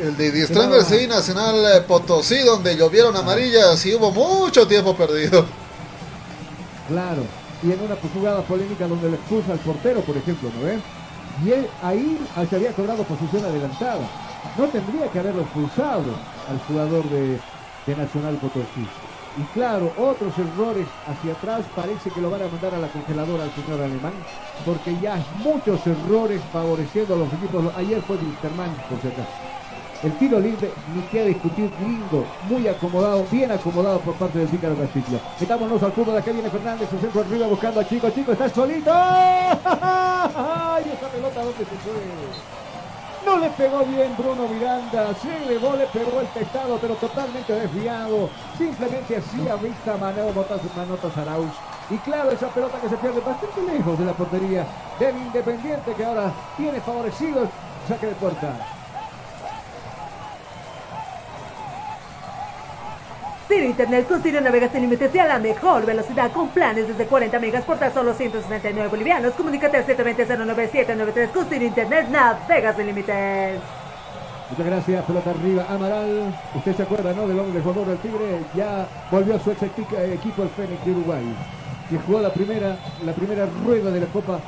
Speaker 1: El de Die Strongers sí, Nacional eh, Potosí, donde llovieron amarillas y hubo mucho tiempo perdido.
Speaker 2: Claro, y en una jugada polémica donde le expulsa al portero, por ejemplo, ¿no ves? Y él ahí se había cobrado posición adelantada. No tendría que haberlo expulsado al jugador de, de Nacional Potosí. Y claro, otros errores hacia atrás parece que lo van a mandar a la congeladora al señor alemán, porque ya muchos errores favoreciendo a los equipos. Ayer fue Wilstermann, por si. El tiro libre, ni que discutir, lindo, muy acomodado, bien acomodado por parte del Pícaro Castillo. Metámonos al fútbol, acá viene Fernández, su centro arriba buscando a Chico, Chico está solito. [LAUGHS] ¡Ay, esa pelota dónde se fue! No le pegó bien Bruno Miranda, se elevó, le pegó el testado, pero totalmente desviado. Simplemente hacía vista manotas, manotas Arauz. Y claro, esa pelota que se pierde bastante lejos de la portería del Independiente, que ahora tiene favorecido el saque de puerta.
Speaker 4: Ciro Internet con Ciro navegas sin límites y a la mejor velocidad con planes desde 40 megas por tan solo 169 bolivianos. Comunícate al 720-09793 con Ciro Internet navegas sin límites.
Speaker 2: Muchas gracias, pelota arriba, Amaral. Usted se acuerda, ¿no? Del hombre jugador del Tigre. Ya volvió a su ex equi- equipo, el Fénix de Uruguay. Que jugó la primera, la primera rueda de la Copa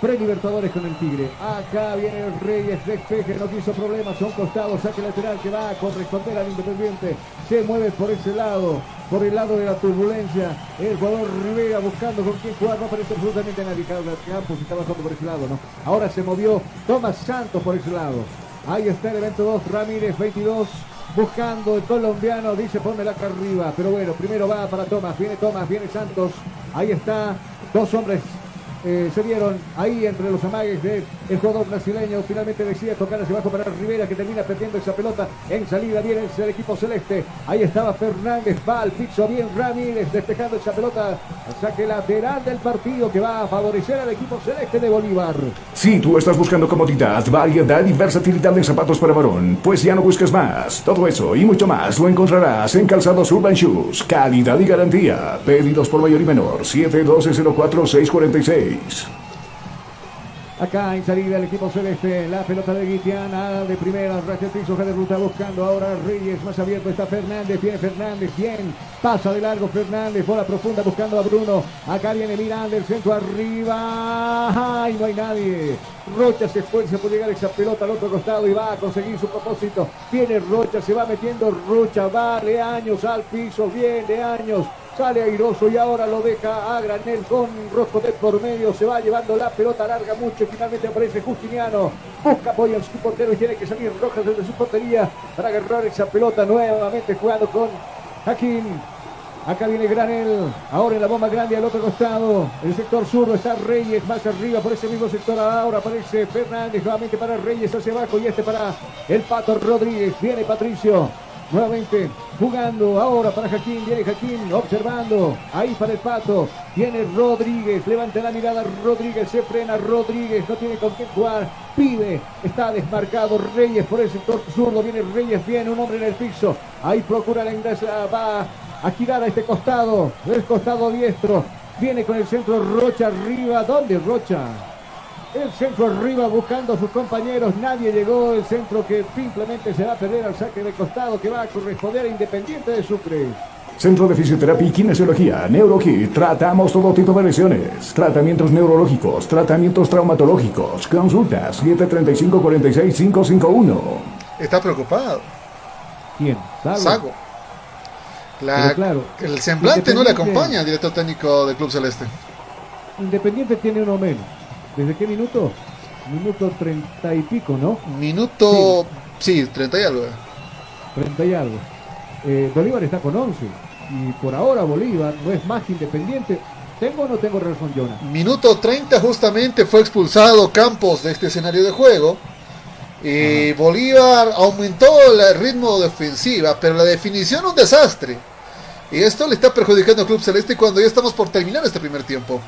Speaker 2: Pre-Libertadores con el Tigre. Acá viene el Reyes, despeje, no quiso problemas. A un costado, saque lateral que va a corresponder al Independiente. Se mueve por ese lado, por el lado de la turbulencia. El jugador Rivera buscando con quién jugar. No aparece absolutamente nadie. Campos está bajando por ese lado, ¿no? Ahora se movió Tomás Santos por ese lado. Ahí está el evento 2, Ramírez 22. Buscando el colombiano, dice pónmela acá arriba. Pero bueno, primero va para Tomás, viene Tomás, viene Santos. Ahí está, dos hombres eh, se dieron ahí entre los amagues del jugador brasileño. Finalmente decide tocar hacia abajo para Rivera que termina perdiendo esa pelota. En salida viene el equipo celeste. Ahí estaba Fernández, va al piso bien Ramírez despejando esa pelota. saque lateral del partido que va a favorecer al equipo celeste de Bolívar.
Speaker 5: Si tú estás buscando comodidad, variedad y versatilidad en zapatos para varón, pues ya no busques más. Todo eso y mucho más lo encontrarás en Calzados Urban Shoes. Calidad y garantía. Pedidos por mayor y menor. 712-04-646.
Speaker 2: Acá en salida el equipo celeste, la pelota de Guitiana de primera, racha el piso, de ruta buscando ahora Reyes, más abierto está Fernández, viene Fernández, bien, pasa de largo Fernández, bola profunda buscando a Bruno, acá viene Miranda, el centro arriba, ay, no hay nadie, Rocha se esfuerza por llegar esa pelota al otro costado y va a conseguir su propósito, viene Rocha, se va metiendo Rocha, va años al piso, viene años, Sale airoso y ahora lo deja a granel con Rosco de por medio. Se va llevando la pelota larga mucho finalmente aparece Justiniano. Busca apoyo en su portero y tiene que salir Rojas desde su portería para agarrar esa pelota nuevamente jugando con Jaquín. Acá viene Granel, ahora en la bomba grande al otro costado. El sector sur está Reyes, más arriba por ese mismo sector. Ahora aparece Fernández nuevamente para Reyes hacia abajo y este para el Pato Rodríguez. Viene Patricio. Nuevamente jugando ahora para Jaquín, viene Jaquín observando, ahí para el pato, viene Rodríguez, levanta la mirada Rodríguez, se frena Rodríguez, no tiene con quién jugar, pide, está desmarcado Reyes por el sector zurdo, viene Reyes, viene un hombre en el piso, ahí procura la ingresa, va a girar a este costado, el costado diestro, viene con el centro Rocha arriba, ¿dónde Rocha? El centro arriba buscando a sus compañeros. Nadie llegó. El centro que simplemente se va a perder al saque de costado que va a corresponder a Independiente de Sucre.
Speaker 5: Centro de Fisioterapia y Kinesiología, NeuroKit. Tratamos todo tipo de lesiones. Tratamientos neurológicos, tratamientos traumatológicos. Consultas 735-46551.
Speaker 1: Está preocupado.
Speaker 2: ¿Quién? Sago.
Speaker 1: Sago. La-
Speaker 2: claro,
Speaker 1: el semblante no le acompaña al director técnico del Club Celeste.
Speaker 2: Independiente tiene uno menos. ¿Desde qué minuto? Minuto treinta y pico, ¿no?
Speaker 1: Minuto. Sí, 30 y algo.
Speaker 2: 30 y algo. Eh, Bolívar está con 11. Y por ahora Bolívar no es más que Independiente. ¿Tengo o no tengo razón, Jonah?
Speaker 1: Minuto 30 justamente fue expulsado Campos de este escenario de juego. Y Bolívar aumentó el ritmo de ofensiva, pero la definición un desastre. Y esto le está perjudicando al Club Celeste cuando ya estamos por terminar este primer tiempo.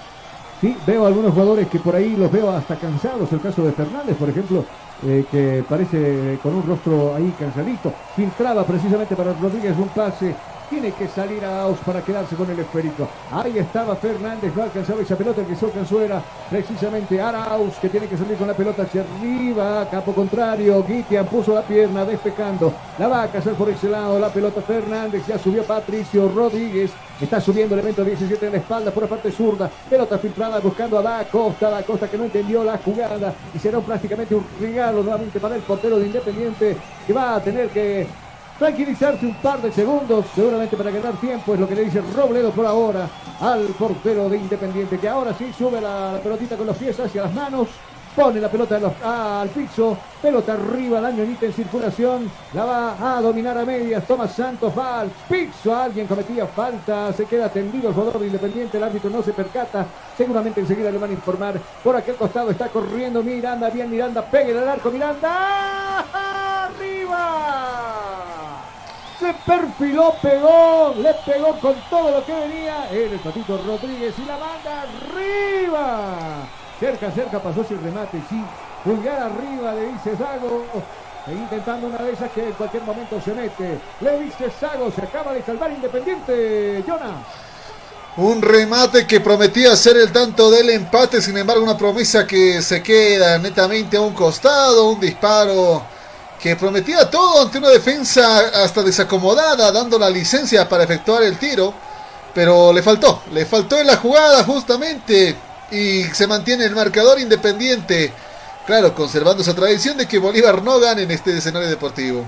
Speaker 2: Sí, veo algunos jugadores que por ahí los veo hasta cansados. El caso de Fernández, por ejemplo, eh, que parece con un rostro ahí cansadito. Filtraba precisamente para Rodríguez un pase tiene que salir a Aus para quedarse con el esférico. Ahí estaba Fernández, no alcanzaba esa pelota, el que se alcanzó era precisamente Arauz, que tiene que salir con la pelota hacia arriba, capo contrario, Guitian puso la pierna despecando, la va a cazar por ese lado, la pelota Fernández, ya subió Patricio Rodríguez, está subiendo el evento 17 en la espalda por la parte zurda, pelota filtrada buscando a Da Costa, Da Costa que no entendió la jugada y será prácticamente un regalo nuevamente para el portero de Independiente que va a tener que tranquilizarse un par de segundos, seguramente para ganar tiempo, es lo que le dice Robledo por ahora al portero de Independiente, que ahora sí sube la, pelotita con los pies hacia las manos, pone la pelota al piso, pelota arriba, la ñoñita en circulación, la va a dominar a medias, Tomás Santos va al piso, alguien cometía falta, se queda tendido el jugador de Independiente, el árbitro no se percata, seguramente enseguida le van a informar, por aquel costado está corriendo Miranda, bien Miranda, pegue el arco, Miranda, arriba se perfiló, pegó, le pegó con todo lo que venía el Patito Rodríguez y la manda arriba. Cerca, cerca pasó sin remate, sí. Pulgar arriba le dice Zago. E intentando una de esas que en cualquier momento se mete. Le dice Zago, se acaba de salvar Independiente. Jonas.
Speaker 1: Un remate que prometía ser el tanto del empate, sin embargo una promesa que se queda netamente a un costado, un disparo que prometía todo ante una defensa hasta desacomodada, dando la licencia para efectuar el tiro, pero le faltó, le faltó en la jugada justamente y se mantiene el marcador independiente, claro, conservando esa tradición de que Bolívar no gane en este escenario deportivo.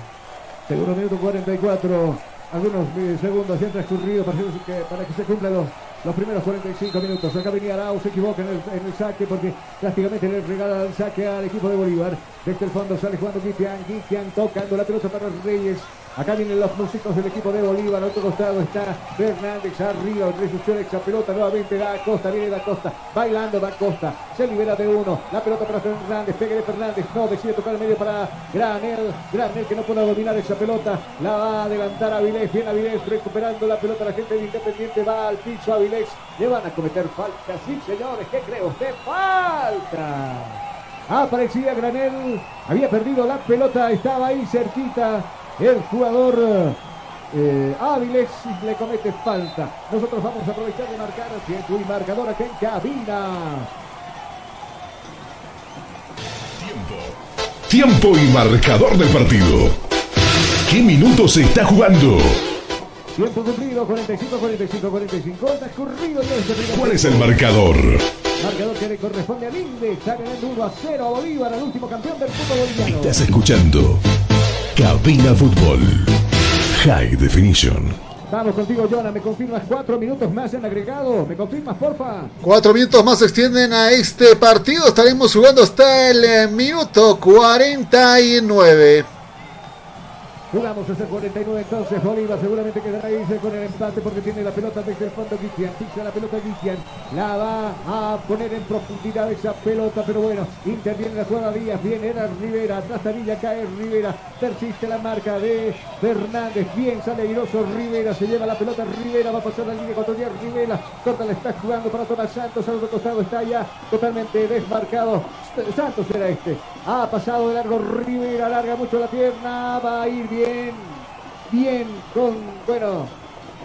Speaker 2: Segundo minuto 44, algunos segundos ya han transcurrido para que, para que se cumplan los los primeros 45 minutos. Acá venía Arau, se equivoca en el, saque porque prácticamente le regala el saque al equipo de Bolívar. Desde el fondo sale jugando Guitian, Guitian tocando la pelota para Reyes. Acá vienen los músicos del equipo de Bolívar. Al otro costado está Fernández arriba. Resucciona esa pelota nuevamente. Da Costa, viene Da Costa. Bailando Da Costa. Se libera de uno. La pelota para Fernández. Pegue de Fernández. No decide tocar el medio para Granel. Granel que no puede dominar esa pelota. La va a adelantar Avilés. Viene Avilés recuperando la pelota. La gente de Independiente va al piso. Avilés. Le van a cometer falta. Sí, señores. ¿Qué cree usted? Falta. Aparecía Granel. Había perdido la pelota. Estaba ahí cerquita el jugador eh, Áviles le comete falta. Nosotros vamos a aprovechar de marcar tiempo y marcador aquí en cabina.
Speaker 6: Tiempo. Tiempo y marcador del partido. ¿Qué minutos se está jugando?
Speaker 2: Tiempo cumplido, 45, 45, 45. Transcurrido
Speaker 6: ¿Cuál es el marcador?
Speaker 2: Marcador que le corresponde a Linde. Está ganando 1 a 0 a Bolívar, al último campeón del fútbol boliviano.
Speaker 6: Estás escuchando Cabina Fútbol. High Definition.
Speaker 2: Vamos contigo, Jonah. ¿Me confirmas cuatro minutos más en agregado? ¿Me confirmas, porfa?
Speaker 1: Cuatro minutos más se extienden a este partido. Estaremos jugando hasta el eh, minuto 49.
Speaker 2: Jugamos ese 49 entonces. Bolívar seguramente quedará ahí con el empate porque tiene la pelota desde el fondo Guitian. Fixa la pelota Guitian. La va a poner en profundidad esa pelota. Pero bueno, interviene la jugada Díaz. Viene era Rivera. Atrás Tanilla cae Rivera. Persiste la marca de Fernández. Bien sale airoso Rivera. Se lleva la pelota Rivera. Va a pasar la línea ecuatorial Rivera. Corta la está jugando para Tomás Santos. Al otro costado está ya totalmente desmarcado. Santos era este. Ha pasado de largo Rivera. Larga mucho la pierna. Va a ir bien bien, bien, con, bueno,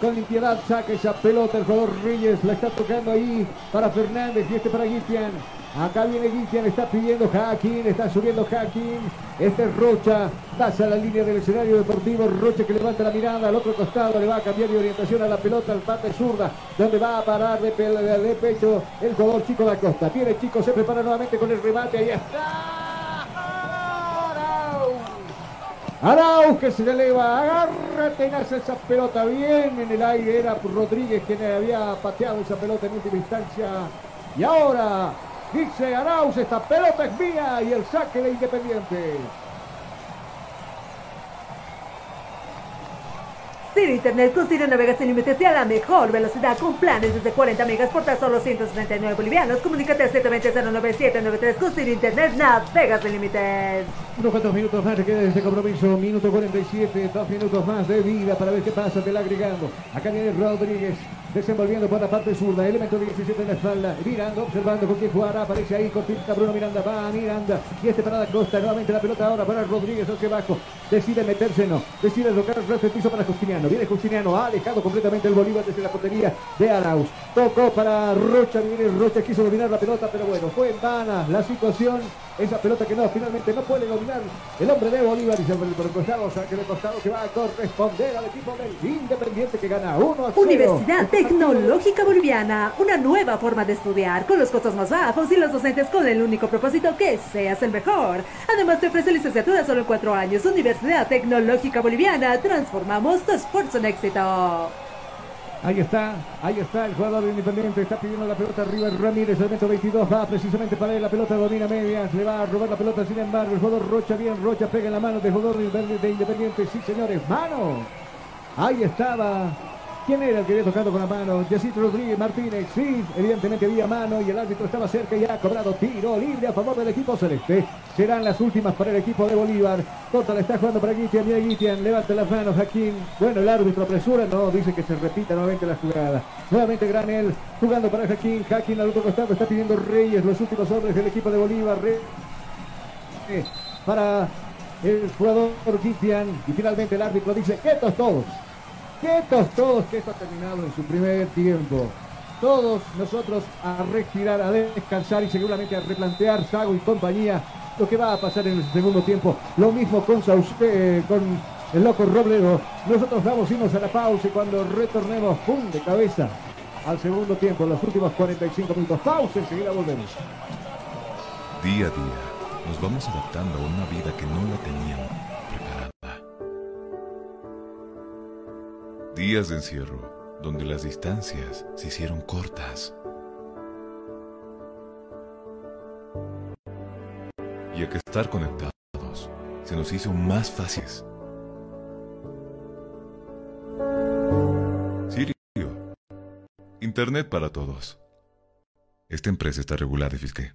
Speaker 2: con limpiedad saca esa pelota el jugador Reyes, la está tocando ahí para Fernández y este para Guitian. Acá viene Guitian, está pidiendo Hacking, está subiendo Hacking. Este es Rocha, pasa la línea del escenario deportivo. Rocha que levanta la mirada al otro costado, le va a cambiar de orientación a la pelota al parte zurda, donde va a parar de, de pecho el jugador Chico da Costa. Tiene Chico, se prepara nuevamente con el remate, ahí está. Arauz que se le eleva, agarra tenaz esa pelota bien en el aire. Era Rodríguez quien había pateado esa pelota en última instancia. Y ahora dice Arauz, esta pelota es mía y el saque de Independiente. 20 minutos 45 minutos
Speaker 4: Sin internet, con Sirio navegas sin límites y a la mejor velocidad con planes desde 40 megas por tan solo 169 bolivianos. Comunícate al 720-09793 con Sirio internet, navegas sin límites.
Speaker 2: Unos cuantos minutos más, queda este compromiso. Minuto 47, dos minutos más de vida para ver qué pasa. Te la agregando. Acá viene Rodríguez. Desenvolviendo por la parte zurda, elemento 17 en la espalda, mirando, observando con quién jugará, aparece ahí, cortita Bruno Miranda, va Miranda, y este parada Costa, nuevamente la pelota ahora para Rodríguez. Hacia abajo, decide meterse, no, decide tocar el piso para Justiniano, viene Justiniano, ha alejado completamente el Bolívar desde la portería de Arauz, tocó para Rocha, viene Rocha, quiso dominar la pelota, pero bueno, fue en vana la situación, esa pelota que no, finalmente no puede dominar el hombre de Bolívar y se por el costado, saque de costado que va a corresponder al equipo del Independiente que gana 1 a 0.
Speaker 4: Universidad Tecnológica Boliviana, una nueva forma de estudiar con los costos más bajos y los docentes con el único propósito que seas el mejor. Además te ofrece licenciatura solo en cuatro años. Universidad Tecnológica Boliviana, transformamos tu esfuerzo en éxito.
Speaker 2: Ahí está, ahí está el jugador Independiente, está pidiendo la pelota arriba Ramírez, el metro 22, va precisamente para él, la pelota domina medias, le va a robar la pelota, sin embargo, el jugador Rocha, bien, Rocha pega en la mano del jugador de Independiente, sí señores, mano, ahí estaba ¿Quién era el que había tocado con la mano? Yacito Rodríguez Martínez. Sí, evidentemente había mano y el árbitro estaba cerca y ha cobrado tiro libre a favor del equipo celeste. Serán las últimas para el equipo de Bolívar. Tota está jugando para Guitian. Mira Guitian, levanta las manos. Jaquín. Bueno, el árbitro apresura. No, dice que se repita nuevamente la jugada. Nuevamente Granel jugando para Jaquín. Jaquín al otro costado está pidiendo Reyes. Los últimos hombres del equipo de Bolívar. para el jugador Guitian. Y finalmente el árbitro dice: quietos todos. Quietos todos, que esto ha terminado en su primer tiempo. Todos nosotros a respirar, a descansar y seguramente a replantear Sago y compañía lo que va a pasar en el segundo tiempo. Lo mismo con, eh, con el loco Robledo. Nosotros vamos irnos a la pausa y cuando retornemos, ¡pum! de cabeza al segundo tiempo, los últimos 45 minutos. Pausa, enseguida volvemos.
Speaker 7: Día a día nos vamos adaptando a una vida que no la teníamos Días de encierro, donde las distancias se hicieron cortas. Y a que estar conectados se nos hizo más fáciles. Sirio. Internet para todos. Esta empresa está regulada y fiscal.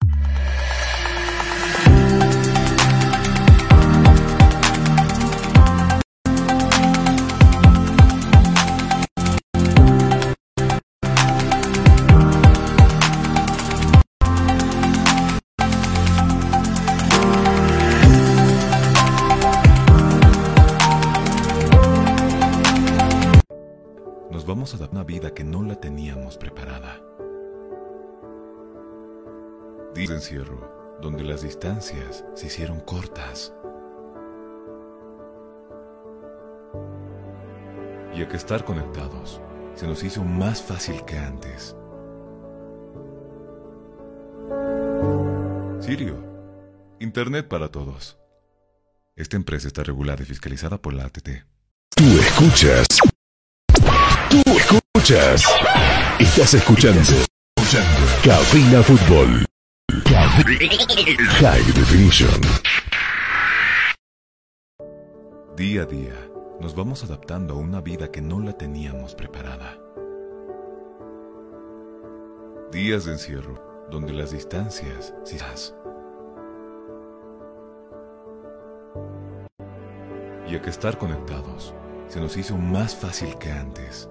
Speaker 7: Nos vamos a una vida que no la teníamos preparada. Dice encierro, donde las distancias se hicieron cortas. Y a que estar conectados se nos hizo más fácil que antes. Sirio, Internet para todos. Esta empresa está regulada y fiscalizada por la ATT.
Speaker 6: Tú escuchas. Tú escuchas. Estás escuchando. Cabina Fútbol. High Definition.
Speaker 7: Día a día nos vamos adaptando a una vida que no la teníamos preparada. Días de encierro, donde las distancias das. Y a que estar conectados se nos hizo más fácil que antes.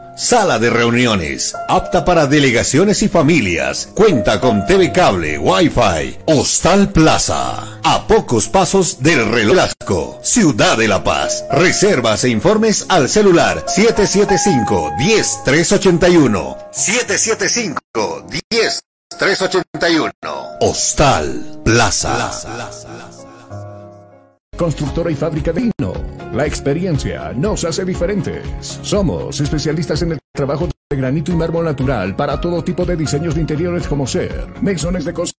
Speaker 8: sala de reuniones, apta para delegaciones y familias, cuenta con TV cable, Wi-Fi. Hostal Plaza, a pocos pasos del reloj Velasco, Ciudad de La Paz. Reservas e informes al celular 775 10381 775 10381 Hostal Plaza.
Speaker 5: Constructora y fábrica de vino. La experiencia nos hace diferentes. Somos especialistas en el trabajo de granito y mármol natural para todo tipo de diseños de interiores como ser mesones de cocina,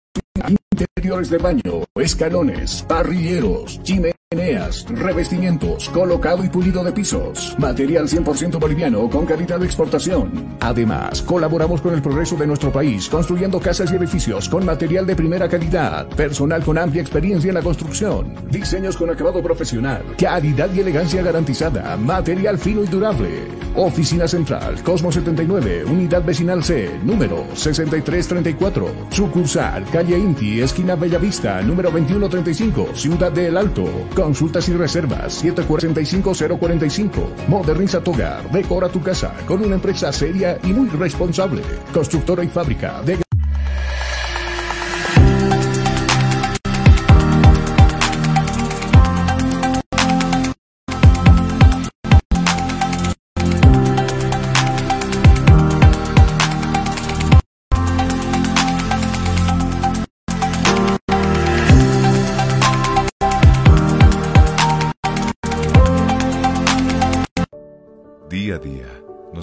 Speaker 5: interiores de baño, escalones, parrilleros, chimeneas, revestimientos, colocado y pulido de pisos. Material 100% boliviano con calidad de exportación. Además, colaboramos con el progreso de nuestro país construyendo casas y edificios con material de primera calidad, personal con amplia experiencia en la construcción, diseños con acabado profesional, calidad y elegancia garantizada, material fino y durable. Oficina Central, Cosmo 79, Unidad Vecinal C, número 6334. Sucursal, calle Inti, esquina Bellavista, número 2135, Ciudad de El Alto. Consultas y reservas 745-045. Moderniza tu hogar, decora tu casa con una empresa seria y muy responsable. Constructora y fábrica de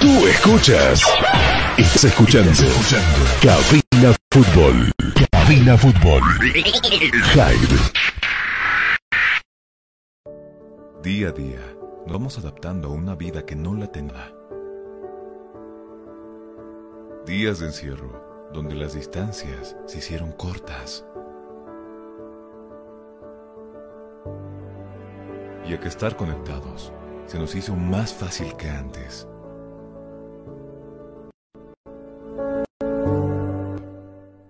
Speaker 6: Tú escuchas. Estás escuchando. Cabina Fútbol. Cabina Fútbol. Hyde.
Speaker 7: Día a día nos vamos adaptando a una vida que no la tenía. Días de encierro donde las distancias se hicieron cortas. Y a que estar conectados se nos hizo más fácil que antes.